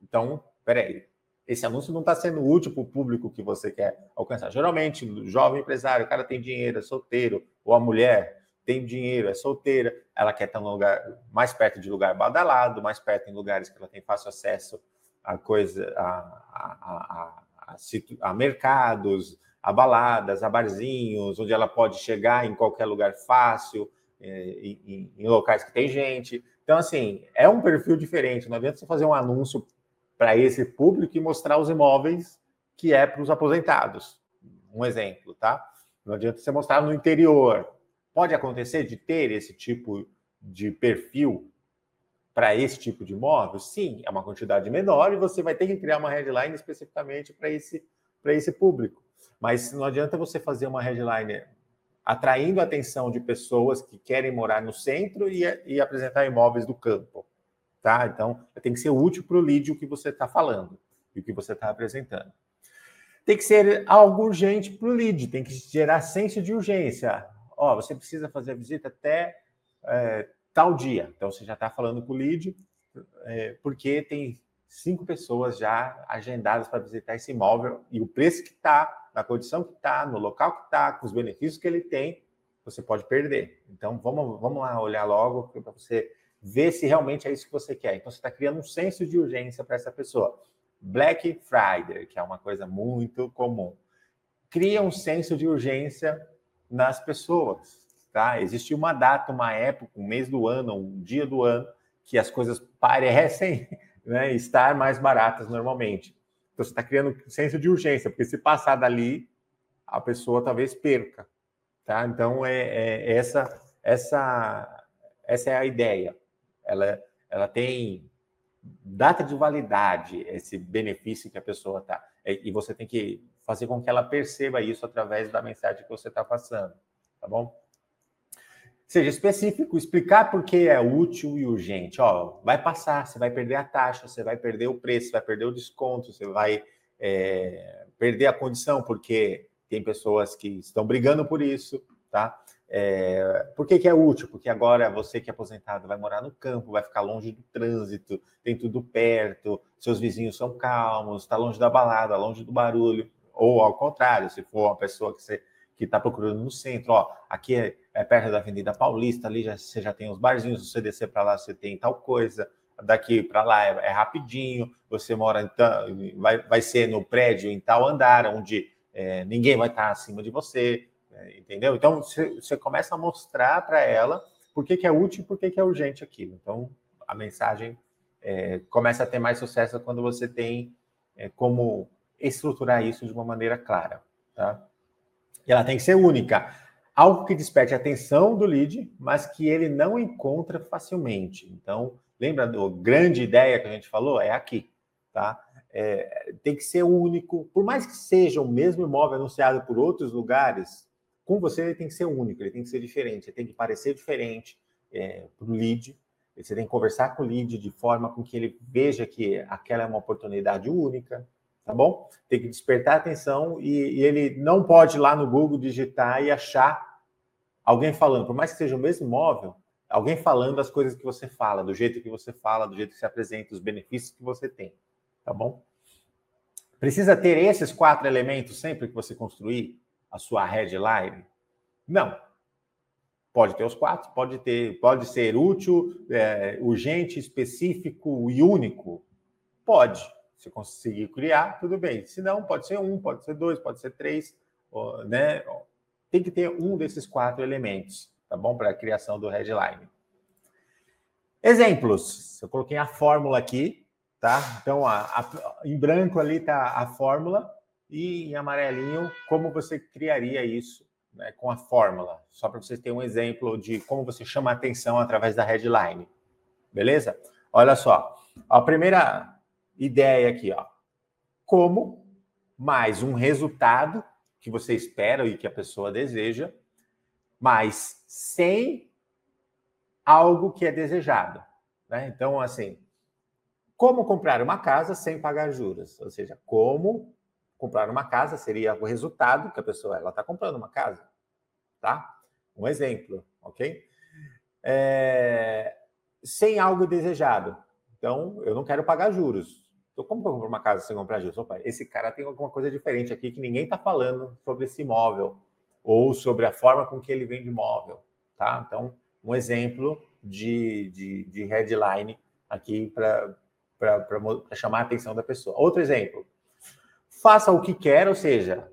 Então, peraí, esse anúncio não está sendo útil para o público que você quer alcançar. Geralmente, jovem empresário, o cara tem dinheiro, é solteiro, ou a mulher tem dinheiro, é solteira, ela quer estar no lugar mais perto de lugar badalado, mais perto em lugares que ela tem fácil acesso a coisa, a, a, a, a, mercados, a baladas, a barzinhos, onde ela pode chegar em qualquer lugar fácil, é, em, locais que tem gente. Então, assim, é um perfil diferente. Não adianta você fazer um anúncio para esse público e mostrar os imóveis que é para os aposentados. Um exemplo, tá? Não adianta você mostrar no interior. Pode acontecer de ter esse tipo de perfil para esse tipo de imóvel? Sim, é uma quantidade menor e você vai ter que criar uma headline especificamente para esse, esse público. Mas não adianta você fazer uma headline atraindo a atenção de pessoas que querem morar no centro e, e apresentar imóveis do campo tá? Então, tem que ser útil para o lead o que você está falando e o que você está apresentando. Tem que ser algo urgente para o lead, tem que gerar senso de urgência. Ó, você precisa fazer a visita até é, tal dia. Então, você já está falando com o lead, é, porque tem cinco pessoas já agendadas para visitar esse imóvel e o preço que está, na condição que está, no local que está, com os benefícios que ele tem, você pode perder. Então, vamos, vamos lá olhar logo para você ver se realmente é isso que você quer. Então, você está criando um senso de urgência para essa pessoa. Black Friday, que é uma coisa muito comum, cria um senso de urgência nas pessoas. Tá? Existe uma data, uma época, um mês do ano, um dia do ano, que as coisas parecem né, estar mais baratas normalmente. Então, você está criando um senso de urgência, porque se passar dali, a pessoa talvez perca. Tá? Então, é, é essa, essa, essa é a ideia ela, ela tem data de validade, esse benefício que a pessoa está. E você tem que fazer com que ela perceba isso através da mensagem que você está passando, tá bom? Seja específico, explicar por que é útil e urgente. Ó, vai passar, você vai perder a taxa, você vai perder o preço, você vai perder o desconto, você vai é, perder a condição, porque tem pessoas que estão brigando por isso, tá? É, por que, que, é útil? Porque agora você que é aposentado vai morar no campo, vai ficar longe do trânsito, tem tudo perto, seus vizinhos são calmos, está longe da balada, longe do barulho. Ou ao contrário, se for uma pessoa que você que está procurando no centro, ó, aqui é, é, perto da Avenida Paulista, ali já, você já tem os barzinhos, você descer para lá você tem tal coisa, daqui para lá é, é, rapidinho, você mora em, vai, vai ser no prédio em tal andar, onde é, ninguém vai estar acima de você, é, entendeu? Então, você começa a mostrar para ela por que, que é útil e por que, que é urgente aquilo. Então, a mensagem é, começa a ter mais sucesso quando você tem é, como estruturar isso de uma maneira clara. Tá? E ela tem que ser única. Algo que desperte a atenção do lead, mas que ele não encontra facilmente. Então, lembra da grande ideia que a gente falou? É aqui. Tá? É, tem que ser único. Por mais que seja o mesmo imóvel anunciado por outros lugares, com você ele tem que ser único, ele tem que ser diferente, ele tem que parecer diferente é, para o lead. Você tem que conversar com o lead de forma com que ele veja que aquela é uma oportunidade única, tá bom? Tem que despertar atenção e, e ele não pode ir lá no Google digitar e achar alguém falando, por mais que seja o mesmo móvel, alguém falando as coisas que você fala, do jeito que você fala, do jeito que se apresenta, os benefícios que você tem, tá bom? Precisa ter esses quatro elementos sempre que você construir a sua headline? Não. Pode ter os quatro, pode ter, pode ser útil, é, urgente, específico e único. Pode. Se conseguir criar, tudo bem. Se não, pode ser um, pode ser dois, pode ser três, né? Tem que ter um desses quatro elementos, tá bom? Para a criação do headline. Exemplos. Eu coloquei a fórmula aqui, tá? Então, a, a, em branco ali está a fórmula e em amarelinho como você criaria isso né, com a fórmula, só para vocês terem um exemplo de como você chama a atenção através da headline. Beleza? Olha só, a primeira ideia aqui, ó. Como mais um resultado que você espera e que a pessoa deseja, mas sem algo que é desejado. Né? Então, assim, como comprar uma casa sem pagar juros? Ou seja, como comprar uma casa seria o resultado que a pessoa ela está comprando uma casa, tá? Um exemplo, ok? É, sem algo desejado. Então, eu não quero pagar juros. Então, como que eu compro uma casa sem comprar juros? Opa, esse cara tem alguma coisa diferente aqui que ninguém está falando sobre esse imóvel ou sobre a forma com que ele vende imóvel, tá? Então, um exemplo de, de, de headline aqui para chamar a atenção da pessoa. Outro exemplo, faça o que quer, ou seja,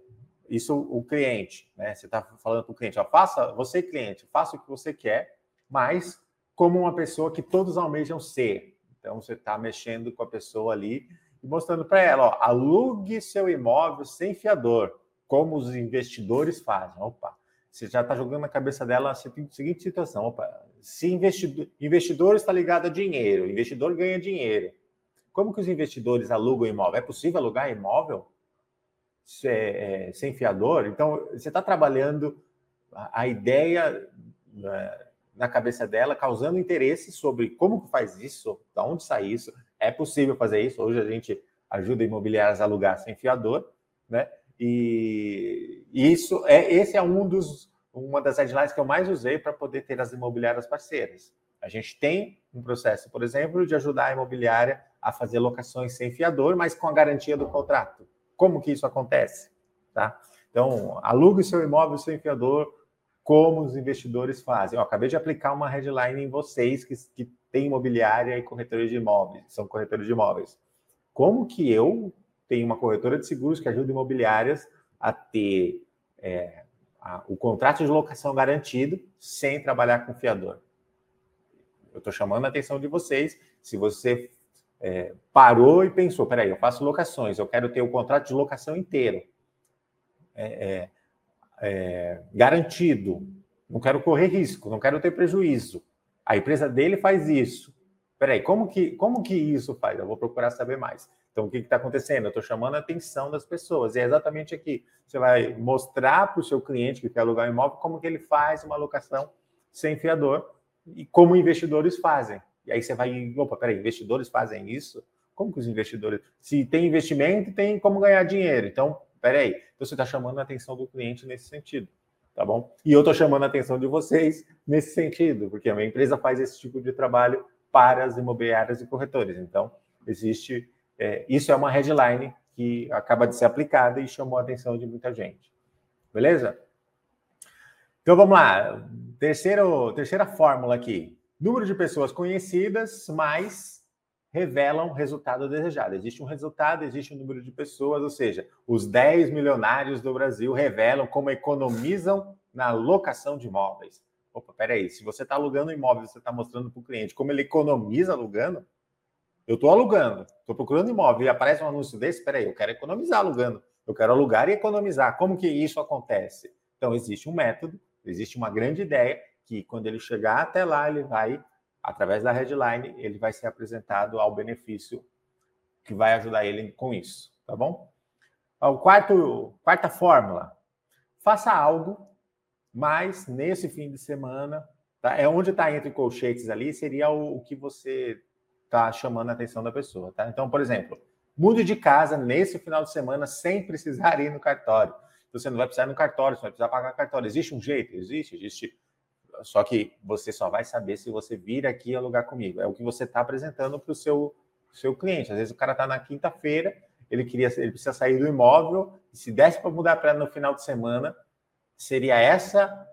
isso o cliente, né? Você está falando para o cliente, ó, faça, você cliente, faça o que você quer, mas como uma pessoa que todos almejam ser. Então você está mexendo com a pessoa ali e mostrando para ela, ó, alugue seu imóvel sem fiador, como os investidores fazem. Opa, você já está jogando na cabeça dela a seguinte situação: opa, se investidor, investidor está ligado a dinheiro, investidor ganha dinheiro. Como que os investidores alugam imóvel? É possível alugar imóvel é, é, sem fiador? Então, você está trabalhando a, a ideia né, na cabeça dela, causando interesse sobre como que faz isso, de onde sai isso, é possível fazer isso. Hoje a gente ajuda imobiliárias a alugar sem fiador, né? E, isso é esse é um dos uma das headlines que eu mais usei para poder ter as imobiliárias parceiras. A gente tem um processo, por exemplo, de ajudar a imobiliária a fazer locações sem fiador, mas com a garantia do contrato. Como que isso acontece? Tá? Então, alugue seu imóvel sem fiador, como os investidores fazem. Eu acabei de aplicar uma headline em vocês que, que têm imobiliária e corretores de imóveis, são corretores de imóveis. Como que eu tenho uma corretora de seguros que ajuda imobiliárias a ter é, a, o contrato de locação garantido sem trabalhar com fiador? Eu estou chamando a atenção de vocês. Se você é, parou e pensou, peraí, eu faço locações, eu quero ter o contrato de locação inteiro, é, é, é, garantido, não quero correr risco, não quero ter prejuízo. A empresa dele faz isso. Peraí, como que, como que isso faz? Eu vou procurar saber mais. Então, o que está acontecendo? Eu estou chamando a atenção das pessoas. E é exatamente aqui. Você vai mostrar para o seu cliente que quer alugar um imóvel como que ele faz uma locação sem fiador e como investidores fazem. E aí você vai, opa, peraí, investidores fazem isso? Como que os investidores... Se tem investimento, tem como ganhar dinheiro. Então, peraí. Então, você está chamando a atenção do cliente nesse sentido tá bom? E eu estou chamando a atenção de vocês nesse sentido, porque a minha empresa faz esse tipo de trabalho para as imobiliárias e corretores. Então, existe. É, isso é uma headline que acaba de ser aplicada e chamou a atenção de muita gente. Beleza? Então vamos lá. Terceiro, terceira fórmula aqui. Número de pessoas conhecidas mais revelam resultado desejado. Existe um resultado, existe um número de pessoas, ou seja, os 10 milionários do Brasil revelam como economizam na locação de imóveis. Opa, peraí, se você está alugando um imóvel, você está mostrando para o cliente como ele economiza alugando, eu estou alugando, estou procurando imóvel e aparece um anúncio desse, peraí, eu quero economizar alugando, eu quero alugar e economizar. Como que isso acontece? Então, existe um método, existe uma grande ideia que quando ele chegar até lá, ele vai através da headline, ele vai ser apresentado ao benefício que vai ajudar ele com isso, tá bom? O quarto, quarta fórmula, faça algo, mas nesse fim de semana, tá? é onde está entre colchetes ali, seria o, o que você está chamando a atenção da pessoa, tá? Então, por exemplo, mude de casa nesse final de semana sem precisar ir no cartório. Você não vai precisar ir no cartório, você vai precisar pagar cartório. Existe um jeito? Existe, existe só que você só vai saber se você vir aqui alugar comigo. É o que você está apresentando para o seu, seu cliente. Às vezes o cara está na quinta-feira, ele queria, ele precisa sair do imóvel, e se desse para mudar para no final de semana, seria essa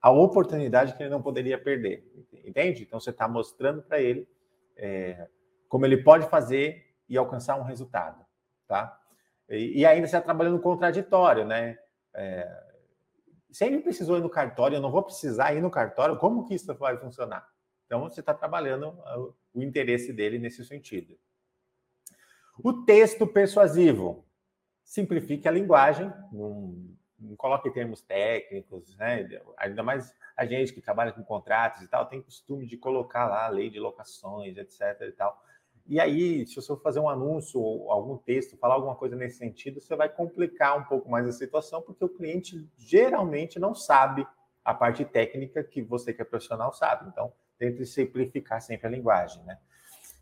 a oportunidade que ele não poderia perder. Entende? Então você está mostrando para ele é, como ele pode fazer e alcançar um resultado. Tá? E, e ainda você está trabalhando contraditório, né? É, se ele precisou ir no cartório, eu não vou precisar ir no cartório, como que isso vai funcionar? Então, você está trabalhando uh, o interesse dele nesse sentido. O texto persuasivo. Simplifique a linguagem, não, não coloque termos técnicos, né? ainda mais a gente que trabalha com contratos e tal, tem costume de colocar lá a lei de locações, etc. e tal. E aí, se você fazer um anúncio ou algum texto, falar alguma coisa nesse sentido, você vai complicar um pouco mais a situação, porque o cliente geralmente não sabe a parte técnica que você que é profissional sabe. Então, tente simplificar sempre a linguagem, né?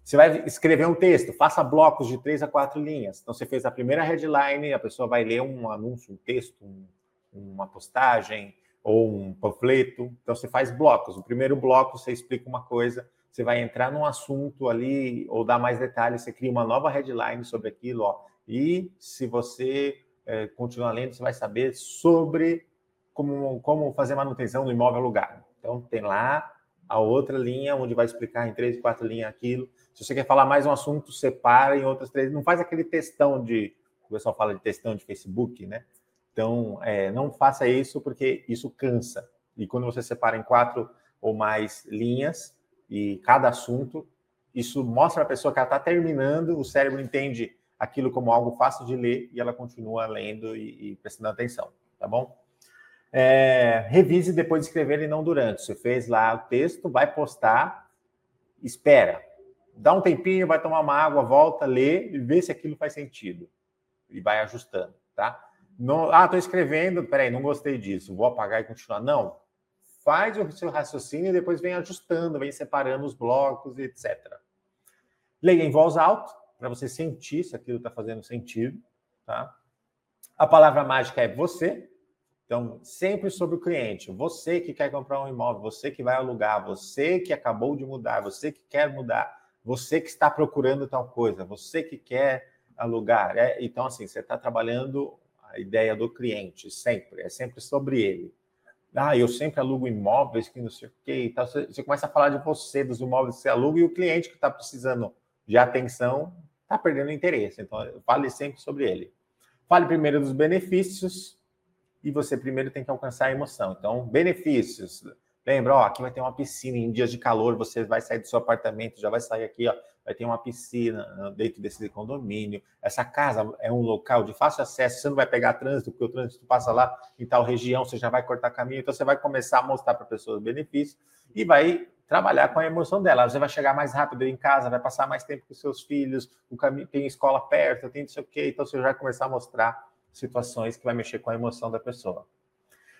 Você vai escrever um texto, faça blocos de três a quatro linhas. Então, você fez a primeira headline, a pessoa vai ler um anúncio, um texto, um, uma postagem ou um panfleto. Então, você faz blocos. O primeiro bloco, você explica uma coisa, você vai entrar num assunto ali ou dar mais detalhes, você cria uma nova headline sobre aquilo. Ó. E se você é, continuar lendo, você vai saber sobre como, como fazer manutenção do imóvel alugado. Então, tem lá a outra linha, onde vai explicar em três, quatro linhas aquilo. Se você quer falar mais um assunto, separa em outras três. Não faz aquele textão de. O pessoal fala de textão de Facebook, né? Então, é, não faça isso, porque isso cansa. E quando você separa em quatro ou mais linhas, e cada assunto, isso mostra a pessoa que ela está terminando, o cérebro entende aquilo como algo fácil de ler e ela continua lendo e, e prestando atenção, tá bom? É, revise depois de escrever e não durante. Você fez lá o texto, vai postar, espera dá um tempinho, vai tomar uma água, volta, lê e vê se aquilo faz sentido. E vai ajustando, tá? Não, ah, estou escrevendo, peraí, não gostei disso, vou apagar e continuar. Não. Faz o seu raciocínio e depois vem ajustando, vem separando os blocos, etc. Leia em voz alta, para você sentir se aquilo está fazendo sentido, tá? A palavra mágica é você. Então, sempre sobre o cliente. Você que quer comprar um imóvel, você que vai alugar, você que acabou de mudar, você que quer mudar você que está procurando tal coisa, você que quer alugar. É, então, assim, você está trabalhando a ideia do cliente, sempre, é sempre sobre ele. Ah, eu sempre alugo imóveis que não sei o quê. Então, você, você começa a falar de você, dos imóveis que você aluga, e o cliente que está precisando de atenção está perdendo interesse. Então, fale sempre sobre ele. Fale primeiro dos benefícios e você primeiro tem que alcançar a emoção. Então, benefícios. Lembra, ó, aqui vai ter uma piscina. Em dias de calor, você vai sair do seu apartamento, já vai sair aqui, ó, vai ter uma piscina né, dentro desse condomínio. Essa casa é um local de fácil acesso, você não vai pegar trânsito, porque o trânsito passa lá em tal região, você já vai cortar caminho. Então, você vai começar a mostrar para a pessoa os benefícios e vai trabalhar com a emoção dela. Você vai chegar mais rápido em casa, vai passar mais tempo com seus filhos, o caminho tem escola perto, tem não sei o quê. Então, você vai começar a mostrar situações que vai mexer com a emoção da pessoa.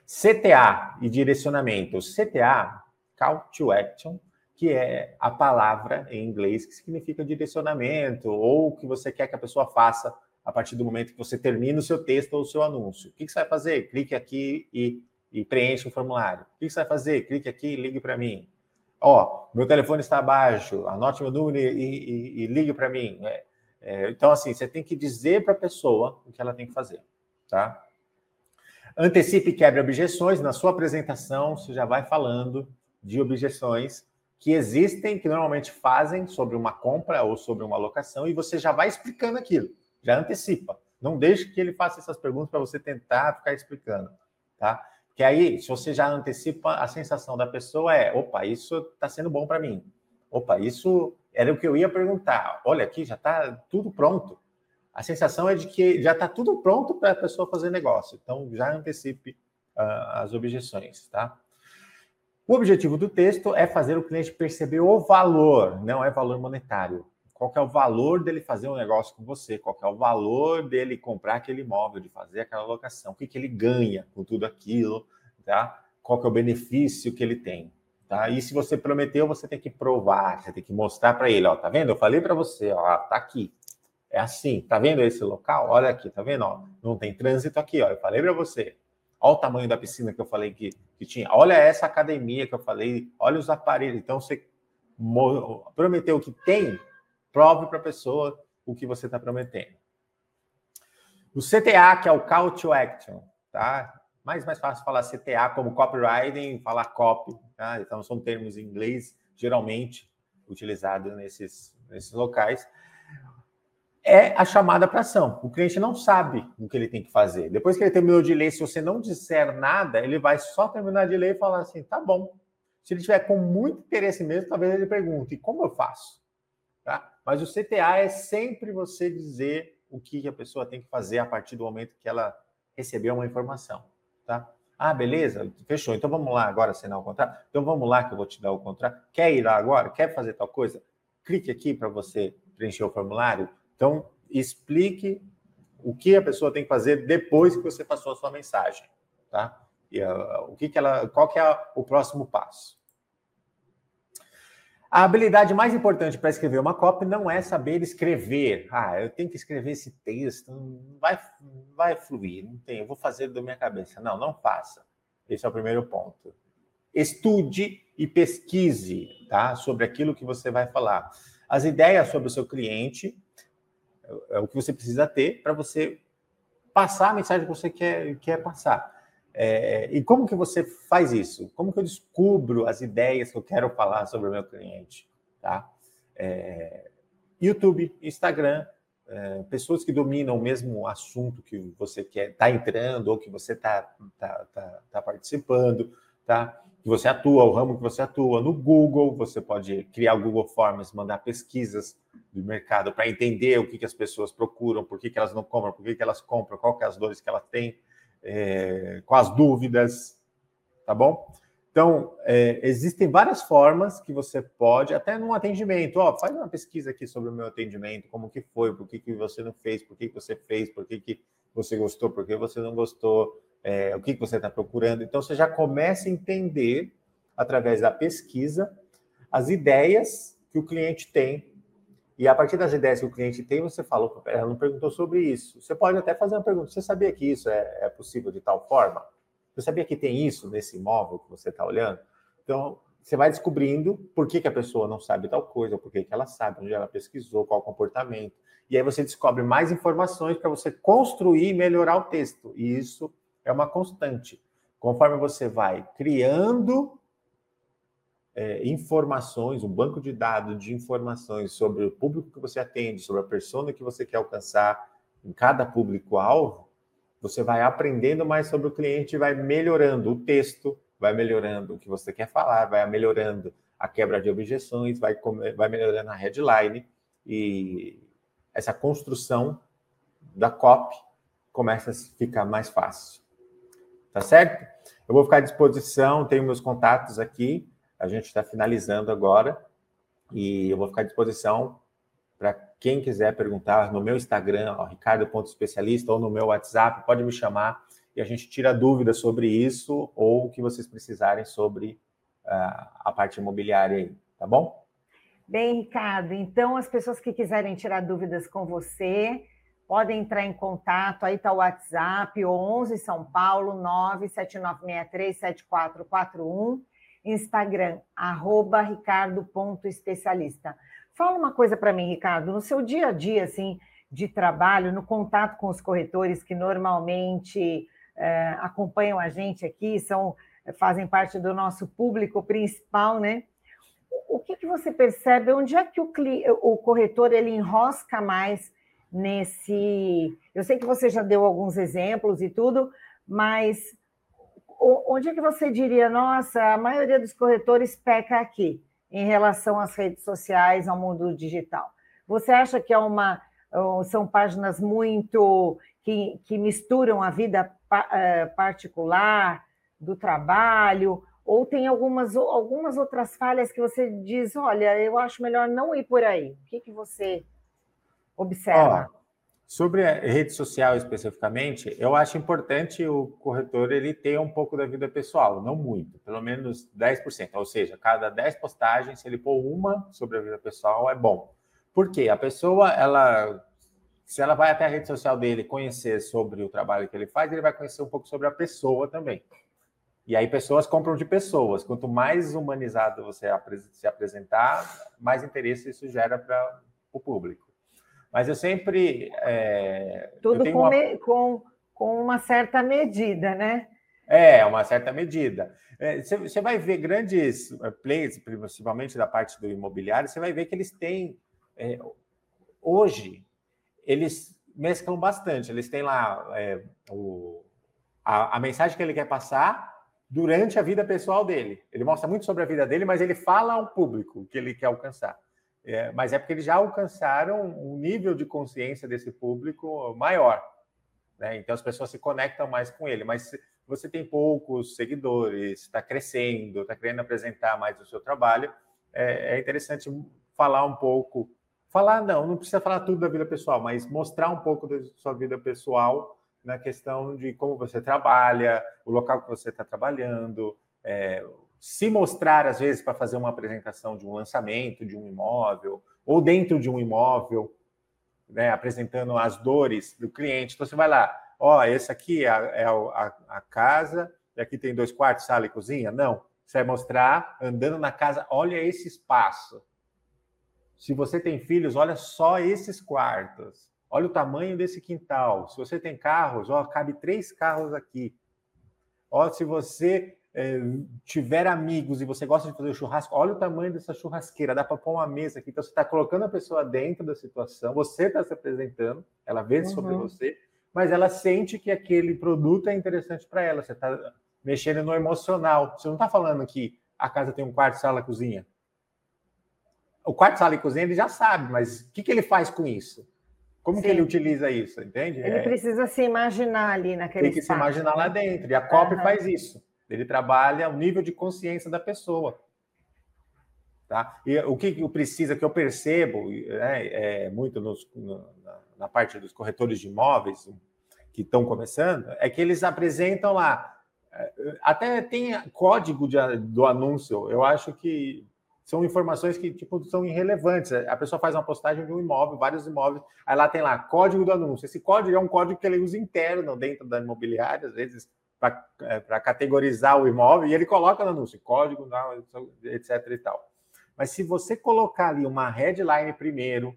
CTA e direcionamento. CTA, Call to Action, que é a palavra em inglês que significa direcionamento ou o que você quer que a pessoa faça a partir do momento que você termina o seu texto ou o seu anúncio. O que você vai fazer? Clique aqui e, e preencha o formulário. O que você vai fazer? Clique aqui e ligue para mim. Ó, meu telefone está abaixo, anote meu número e, e, e ligue para mim. É, é, então, assim, você tem que dizer para a pessoa o que ela tem que fazer, tá? Antecipe e quebre objeções. Na sua apresentação, você já vai falando de objeções que existem, que normalmente fazem sobre uma compra ou sobre uma locação, e você já vai explicando aquilo, já antecipa. Não deixe que ele faça essas perguntas para você tentar ficar explicando, tá? Porque aí, se você já antecipa, a sensação da pessoa é: opa, isso está sendo bom para mim. Opa, isso era o que eu ia perguntar. Olha, aqui já está tudo pronto a sensação é de que já está tudo pronto para a pessoa fazer negócio. Então, já antecipe uh, as objeções, tá? O objetivo do texto é fazer o cliente perceber o valor, não é valor monetário. Qual é o valor dele fazer um negócio com você? Qual é o valor dele comprar aquele imóvel, de fazer aquela locação? O que, que ele ganha com tudo aquilo, tá? Qual é o benefício que ele tem, tá? E se você prometeu, você tem que provar, você tem que mostrar para ele, ó, tá vendo? Eu falei para você, ó, tá aqui, é assim, tá vendo esse local? Olha aqui, tá vendo? Ó, não tem trânsito aqui, ó. Eu falei para você. Olha o tamanho da piscina que eu falei que, que tinha. Olha essa academia que eu falei. Olha os aparelhos. Então, você prometeu que tem, prove para a pessoa o que você está prometendo. O CTA, que é o Call to Action, tá? Mais, mais fácil falar CTA como copywriting, falar copy, tá? Então, são termos em inglês, geralmente utilizados nesses, nesses locais é a chamada para ação. O cliente não sabe o que ele tem que fazer. Depois que ele terminou de ler, se você não disser nada, ele vai só terminar de ler e falar assim: tá bom. Se ele tiver com muito interesse mesmo, talvez ele pergunte: como eu faço? Tá? Mas o CTA é sempre você dizer o que a pessoa tem que fazer a partir do momento que ela recebeu uma informação. Tá? Ah, beleza, fechou. Então vamos lá agora assinar o contrato. Então vamos lá que eu vou te dar o contrato. Quer ir lá agora? Quer fazer tal coisa? Clique aqui para você preencher o formulário. Então, explique o que a pessoa tem que fazer depois que você passou a sua mensagem, tá? E, uh, o que, que ela, qual que é o próximo passo? A habilidade mais importante para escrever uma copy não é saber escrever. Ah, eu tenho que escrever esse texto, vai, vai fluir, não tem, eu vou fazer da minha cabeça. Não, não faça. Esse é o primeiro ponto. Estude e pesquise tá, sobre aquilo que você vai falar. As ideias sobre o seu cliente é o que você precisa ter para você passar a mensagem que você quer, quer passar. É, e como que você faz isso? Como que eu descubro as ideias que eu quero falar sobre o meu cliente? Tá? É, YouTube, Instagram, é, pessoas que dominam o mesmo assunto que você quer, está entrando ou que você está tá, tá, tá participando, tá? Que você atua, o ramo que você atua. No Google, você pode criar o Google Forms, mandar pesquisas do mercado para entender o que, que as pessoas procuram, por que, que elas não compram, por que, que elas compram, qual que é as dores que elas têm é, com as dúvidas, tá bom? Então, é, existem várias formas que você pode, até num atendimento, ó, faz uma pesquisa aqui sobre o meu atendimento, como que foi, por que, que você não fez, por que, que você fez, por que, que você gostou, por que você não gostou, é, o que, você está procurando. Então, você já começa a entender, através da pesquisa, as ideias que o cliente tem e a partir das ideias que o cliente tem, você fala, ela não perguntou sobre isso. Você pode até fazer uma pergunta: você sabia que isso é, é possível de tal forma? Você sabia que tem isso nesse imóvel que você está olhando? Então, você vai descobrindo por que, que a pessoa não sabe tal coisa, por que, que ela sabe, onde ela pesquisou, qual comportamento. E aí você descobre mais informações para você construir e melhorar o texto. E isso é uma constante. Conforme você vai criando é, informações, um banco de dados de informações sobre o público que você atende, sobre a persona que você quer alcançar em cada público-alvo, você vai aprendendo mais sobre o cliente vai melhorando o texto, vai melhorando o que você quer falar, vai melhorando a quebra de objeções, vai, vai melhorando a headline e essa construção da copy começa a ficar mais fácil. Tá certo? Eu vou ficar à disposição, tenho meus contatos aqui. A gente está finalizando agora e eu vou ficar à disposição para quem quiser perguntar no meu Instagram, ricardo.especialista, ou no meu WhatsApp, pode me chamar e a gente tira dúvidas sobre isso ou o que vocês precisarem sobre uh, a parte imobiliária aí, tá bom? Bem, Ricardo, então as pessoas que quiserem tirar dúvidas com você, podem entrar em contato, aí está o WhatsApp, 11 São Paulo, 979637441 Instagram, arroba ricardo.especialista. Fala uma coisa para mim, Ricardo, no seu dia a dia, assim, de trabalho, no contato com os corretores que normalmente é, acompanham a gente aqui, são fazem parte do nosso público principal, né? O que, que você percebe? Onde é que o, o corretor ele enrosca mais nesse? Eu sei que você já deu alguns exemplos e tudo, mas onde é que você diria, nossa, a maioria dos corretores peca aqui em relação às redes sociais, ao mundo digital? Você acha que é uma, são páginas muito que, que misturam a vida eh, particular do trabalho, ou tem algumas, algumas outras falhas que você diz, olha, eu acho melhor não ir por aí. O que, que você observa? Sobre a rede social especificamente, eu acho importante o corretor ele ter um pouco da vida pessoal, não muito, pelo menos 10%. Ou seja, cada 10 postagens, se ele pôr uma sobre a vida pessoal, é bom. Por quê? A pessoa, ela, se ela vai até a rede social dele conhecer sobre o trabalho que ele faz, ele vai conhecer um pouco sobre a pessoa também. E aí pessoas compram de pessoas. Quanto mais humanizado você se apresentar, mais interesse isso gera para o público. Mas eu sempre. É, Tudo eu com, uma... Me, com, com uma certa medida, né? É, uma certa medida. É, você, vai ver grandes é, players, principalmente da parte do imobiliário, você vai ver que eles têm. É, hoje, eles mesclam bastante. Eles têm lá é, o, a, a mensagem que ele quer passar durante a vida pessoal dele. Ele mostra muito sobre a vida dele, mas ele fala ao público que ele quer alcançar. É, mas é porque eles já alcançaram um nível de consciência desse público maior. Né? Então as pessoas se conectam mais com ele. Mas você tem poucos seguidores, está crescendo, está querendo apresentar mais o seu trabalho, é, é, interessante falar um pouco. Falar, não, não precisa falar tudo da vida pessoal, mas mostrar um pouco da sua vida pessoal na questão de como você trabalha, o local que você está trabalhando, é, se mostrar, às vezes, para fazer uma apresentação de um lançamento de um imóvel, ou dentro de um imóvel, né, apresentando as dores do cliente. Então, você vai lá, ó, esse aqui é, a, é a, a casa, e aqui tem dois quartos, sala e cozinha? Não. Você vai mostrar andando na casa, olha esse espaço. Se você tem filhos, olha só esses quartos. Olha o tamanho desse quintal. Se você tem carros, ó, cabe três carros aqui. Ó, se você é, tiver amigos e você gosta de fazer churrasco, olha o tamanho dessa churrasqueira, dá para pôr uma mesa aqui. Então você está colocando a pessoa dentro da situação, você está se apresentando, ela vê uhum. sobre você, mas ela sente que aquele produto é interessante para ela. Você está mexendo no emocional. Você não está falando que a casa tem um quarto, sala, cozinha. O quarto, sala e cozinha ele já sabe, mas o que, que ele faz com isso? Como Sim. que ele utiliza isso, entende? Ele é... precisa se imaginar ali naquele Tem que espaço, se imaginar lá dentro. E a COP uhum. faz isso. Ele trabalha o nível de consciência da pessoa. Tá? E o que eu precisa, que eu percebo né, é, muito nos, na, na, parte dos corretores de imóveis que estão começando, é que eles apresentam lá, é, até tem código de, do anúncio, eu acho que são informações que tipo, são irrelevantes. A pessoa faz uma postagem de um imóvel, vários imóveis, aí lá tem lá código do anúncio. Esse código é um código que ele usa interno dentro da imobiliária, às vezes para é, categorizar o imóvel, e ele coloca no anúncio código, etc. e tal. Mas se você colocar ali uma headline primeiro,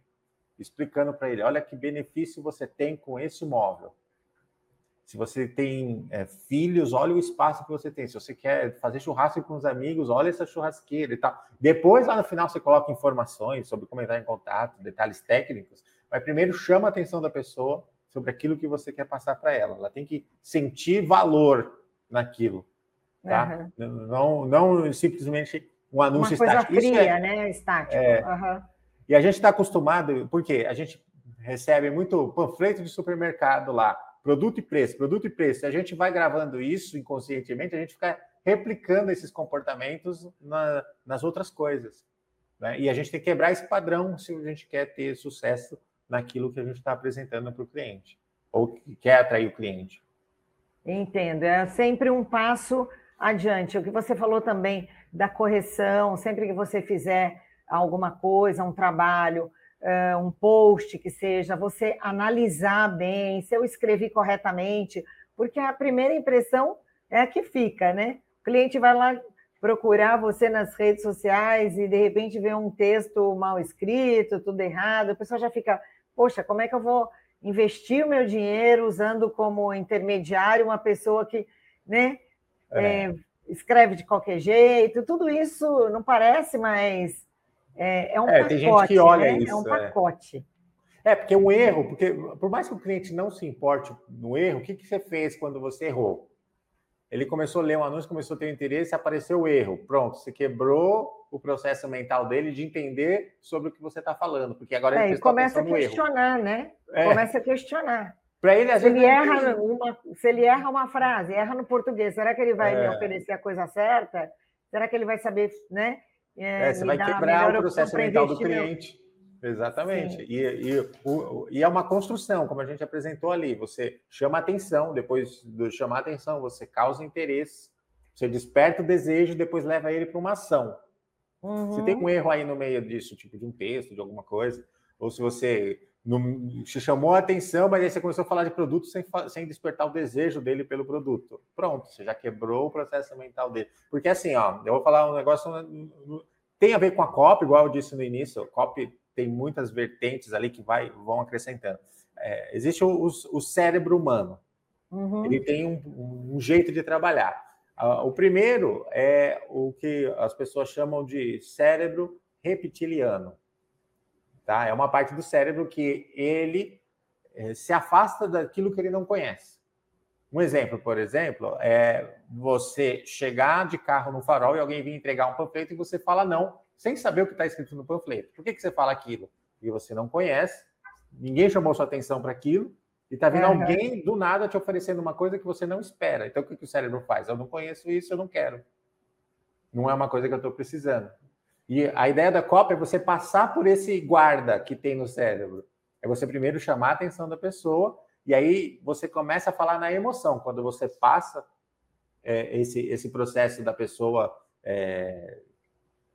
explicando para ele, olha que benefício você tem com esse imóvel, se você tem é, filhos, olha o espaço que você tem. Se você quer fazer churrasco com os amigos, olha essa churrasqueira e tal. Depois, lá no final, você coloca informações sobre como entrar em contato, detalhes técnicos. Mas primeiro chama a atenção da pessoa sobre aquilo que você quer passar para ela. Ela tem que sentir valor naquilo. Tá? Uhum. Não, não simplesmente um anúncio Uma coisa estático. fria, é, né? Estático. É, uhum. E a gente está acostumado, porque a gente recebe muito panfleto de supermercado lá produto e preço, produto e preço. E a gente vai gravando isso inconscientemente, a gente fica replicando esses comportamentos na, nas outras coisas. Né? E a gente tem que quebrar esse padrão se a gente quer ter sucesso naquilo que a gente está apresentando para o cliente, ou quer atrair o cliente. Entendo, é sempre um passo adiante. O que você falou também da correção, sempre que você fizer alguma coisa, um trabalho, um post que seja, você analisar bem, se eu escrevi corretamente, porque a primeira impressão é a que fica, né? O cliente vai lá procurar você nas redes sociais e de repente vê um texto mal escrito, tudo errado, a pessoa já fica, poxa, como é que eu vou investir o meu dinheiro usando como intermediário uma pessoa que, né, é. É, escreve de qualquer jeito, tudo isso não parece mais é, é um é, pacote. Tem gente que olha né? isso. É um é. pacote. É, porque um erro, porque por mais que o cliente não se importe no erro, o que, que você fez quando você errou? Ele começou a ler um anúncio, começou a ter interesse, apareceu o erro. Pronto, você quebrou o processo mental dele de entender sobre o que você está falando, porque agora é, ele começa a questionar, erro. né? É. Começa a questionar. Para ele, se ele, erra uma, se ele erra uma frase, erra no português, será que ele vai é. me oferecer a coisa certa? Será que ele vai saber, né? É, você vai quebrar o processo mental do cliente. Exatamente. E, e, o, e, é uma construção, como a gente apresentou ali. Você chama atenção, depois de chamar atenção, você causa interesse, você desperta o desejo, depois leva ele para uma ação. Uhum. Se tem um erro aí no meio disso, tipo de um texto, de alguma coisa, ou se você não, se chamou a atenção, mas aí você começou a falar de produto sem, sem despertar o desejo dele pelo produto. Pronto, você já quebrou o processo mental dele. Porque assim, ó, eu vou falar um negócio tem a ver com a COP, igual eu disse no início, COP tem muitas vertentes ali que vai, vão acrescentando. É, existe o, o, cérebro humano, uhum. ele tem um, um, jeito de trabalhar. Uh, o primeiro é o que as pessoas chamam de cérebro reptiliano. Tá? É uma parte do cérebro que ele é, se afasta daquilo que ele não conhece. Um exemplo, por exemplo, é você chegar de carro no farol e alguém vir entregar um panfleto e você fala não, sem saber o que está escrito no panfleto. Por que, que você fala aquilo? Porque você não conhece, ninguém chamou sua atenção para aquilo, e está vindo uhum. alguém do nada te oferecendo uma coisa que você não espera. Então, o que, que o cérebro faz? Eu não conheço isso, eu não quero. Não é uma coisa que eu estou precisando. E a ideia da cópia é você passar por esse guarda que tem no cérebro. É você primeiro chamar a atenção da pessoa e aí você começa a falar na emoção. Quando você passa é, esse, esse processo da pessoa é,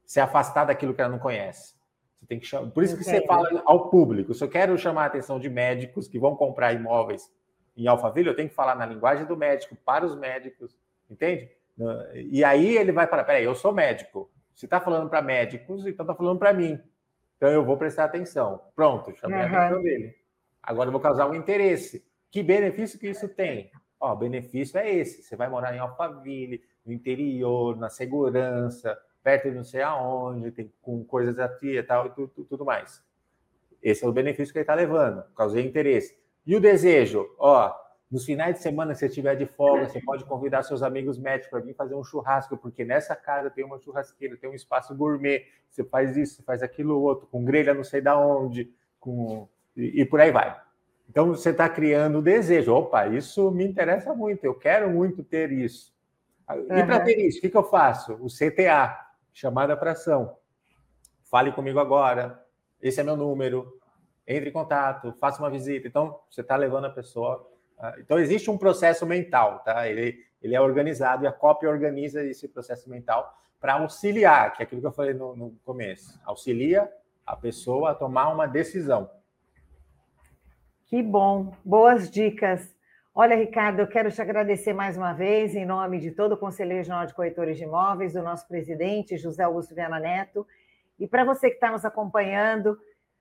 se afastar daquilo que ela não conhece. Você tem que chamar, por isso que você fala ao público. Se eu quero chamar a atenção de médicos que vão comprar imóveis em Alphaville, eu tenho que falar na linguagem do médico, para os médicos, entende? E aí ele vai falar: peraí, eu sou médico. Se está falando para médicos, então está falando para mim. Então eu vou prestar atenção. Pronto, chamei uhum. a atenção dele. Agora eu vou causar um interesse. Que benefício que isso tem? Ó, o benefício é esse. Você vai morar em Alphaville, no interior, na segurança, perto de não sei aonde, tem com coisas aqui e tal e tudo, tudo mais. Esse é o benefício que ele está levando. Causei interesse. E o desejo? Ó, nos finais de semana, se você estiver de folga, você pode convidar seus amigos médicos para vir fazer um churrasco, porque nessa casa tem uma churrasqueira, tem um espaço gourmet. Você faz isso, você faz aquilo outro, com grelha não sei da onde, com e, e por aí vai. Então você está criando o desejo. Opa, isso me interessa muito, eu quero muito ter isso. E para ter isso, o que, que eu faço? O CTA, chamada para ação. Fale comigo agora, esse é meu número, entre em contato, faça uma visita. Então, você está levando a pessoa. Tá? Então, existe um processo mental, tá? Ele, ele é organizado e a cópia organiza esse processo mental para auxiliar, que é aquilo que eu falei no, no começo. Auxilia a pessoa a tomar uma decisão. Que bom, boas dicas. Olha, Ricardo, eu quero te agradecer mais uma vez, em nome de todo o Conselho Regional de Corretores de Imóveis, do nosso presidente, José Augusto Viana Neto. E para você que está nos acompanhando,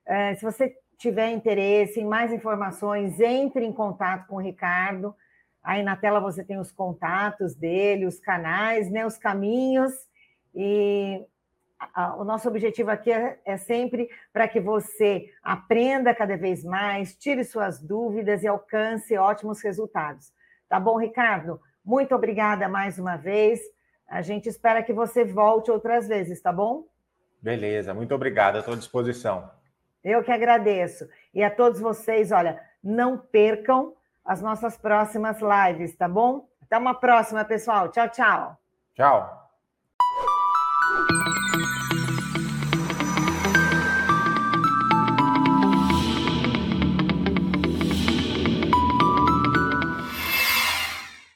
eh, se você tiver interesse em mais informações, entre em contato com o Ricardo. Aí na tela você tem os contatos dele, os canais, né, os caminhos. E o nosso objetivo aqui é, é sempre para que você aprenda cada vez mais, tire suas dúvidas e alcance ótimos resultados. Tá bom, Ricardo? Muito obrigada mais uma vez. A gente espera que você volte outras vezes, tá bom? Beleza, muito obrigado, estou à disposição. Eu que agradeço. E a todos vocês, olha, não percam as nossas próximas lives, tá bom? Até uma próxima, pessoal. Tchau, tchau. Tchau.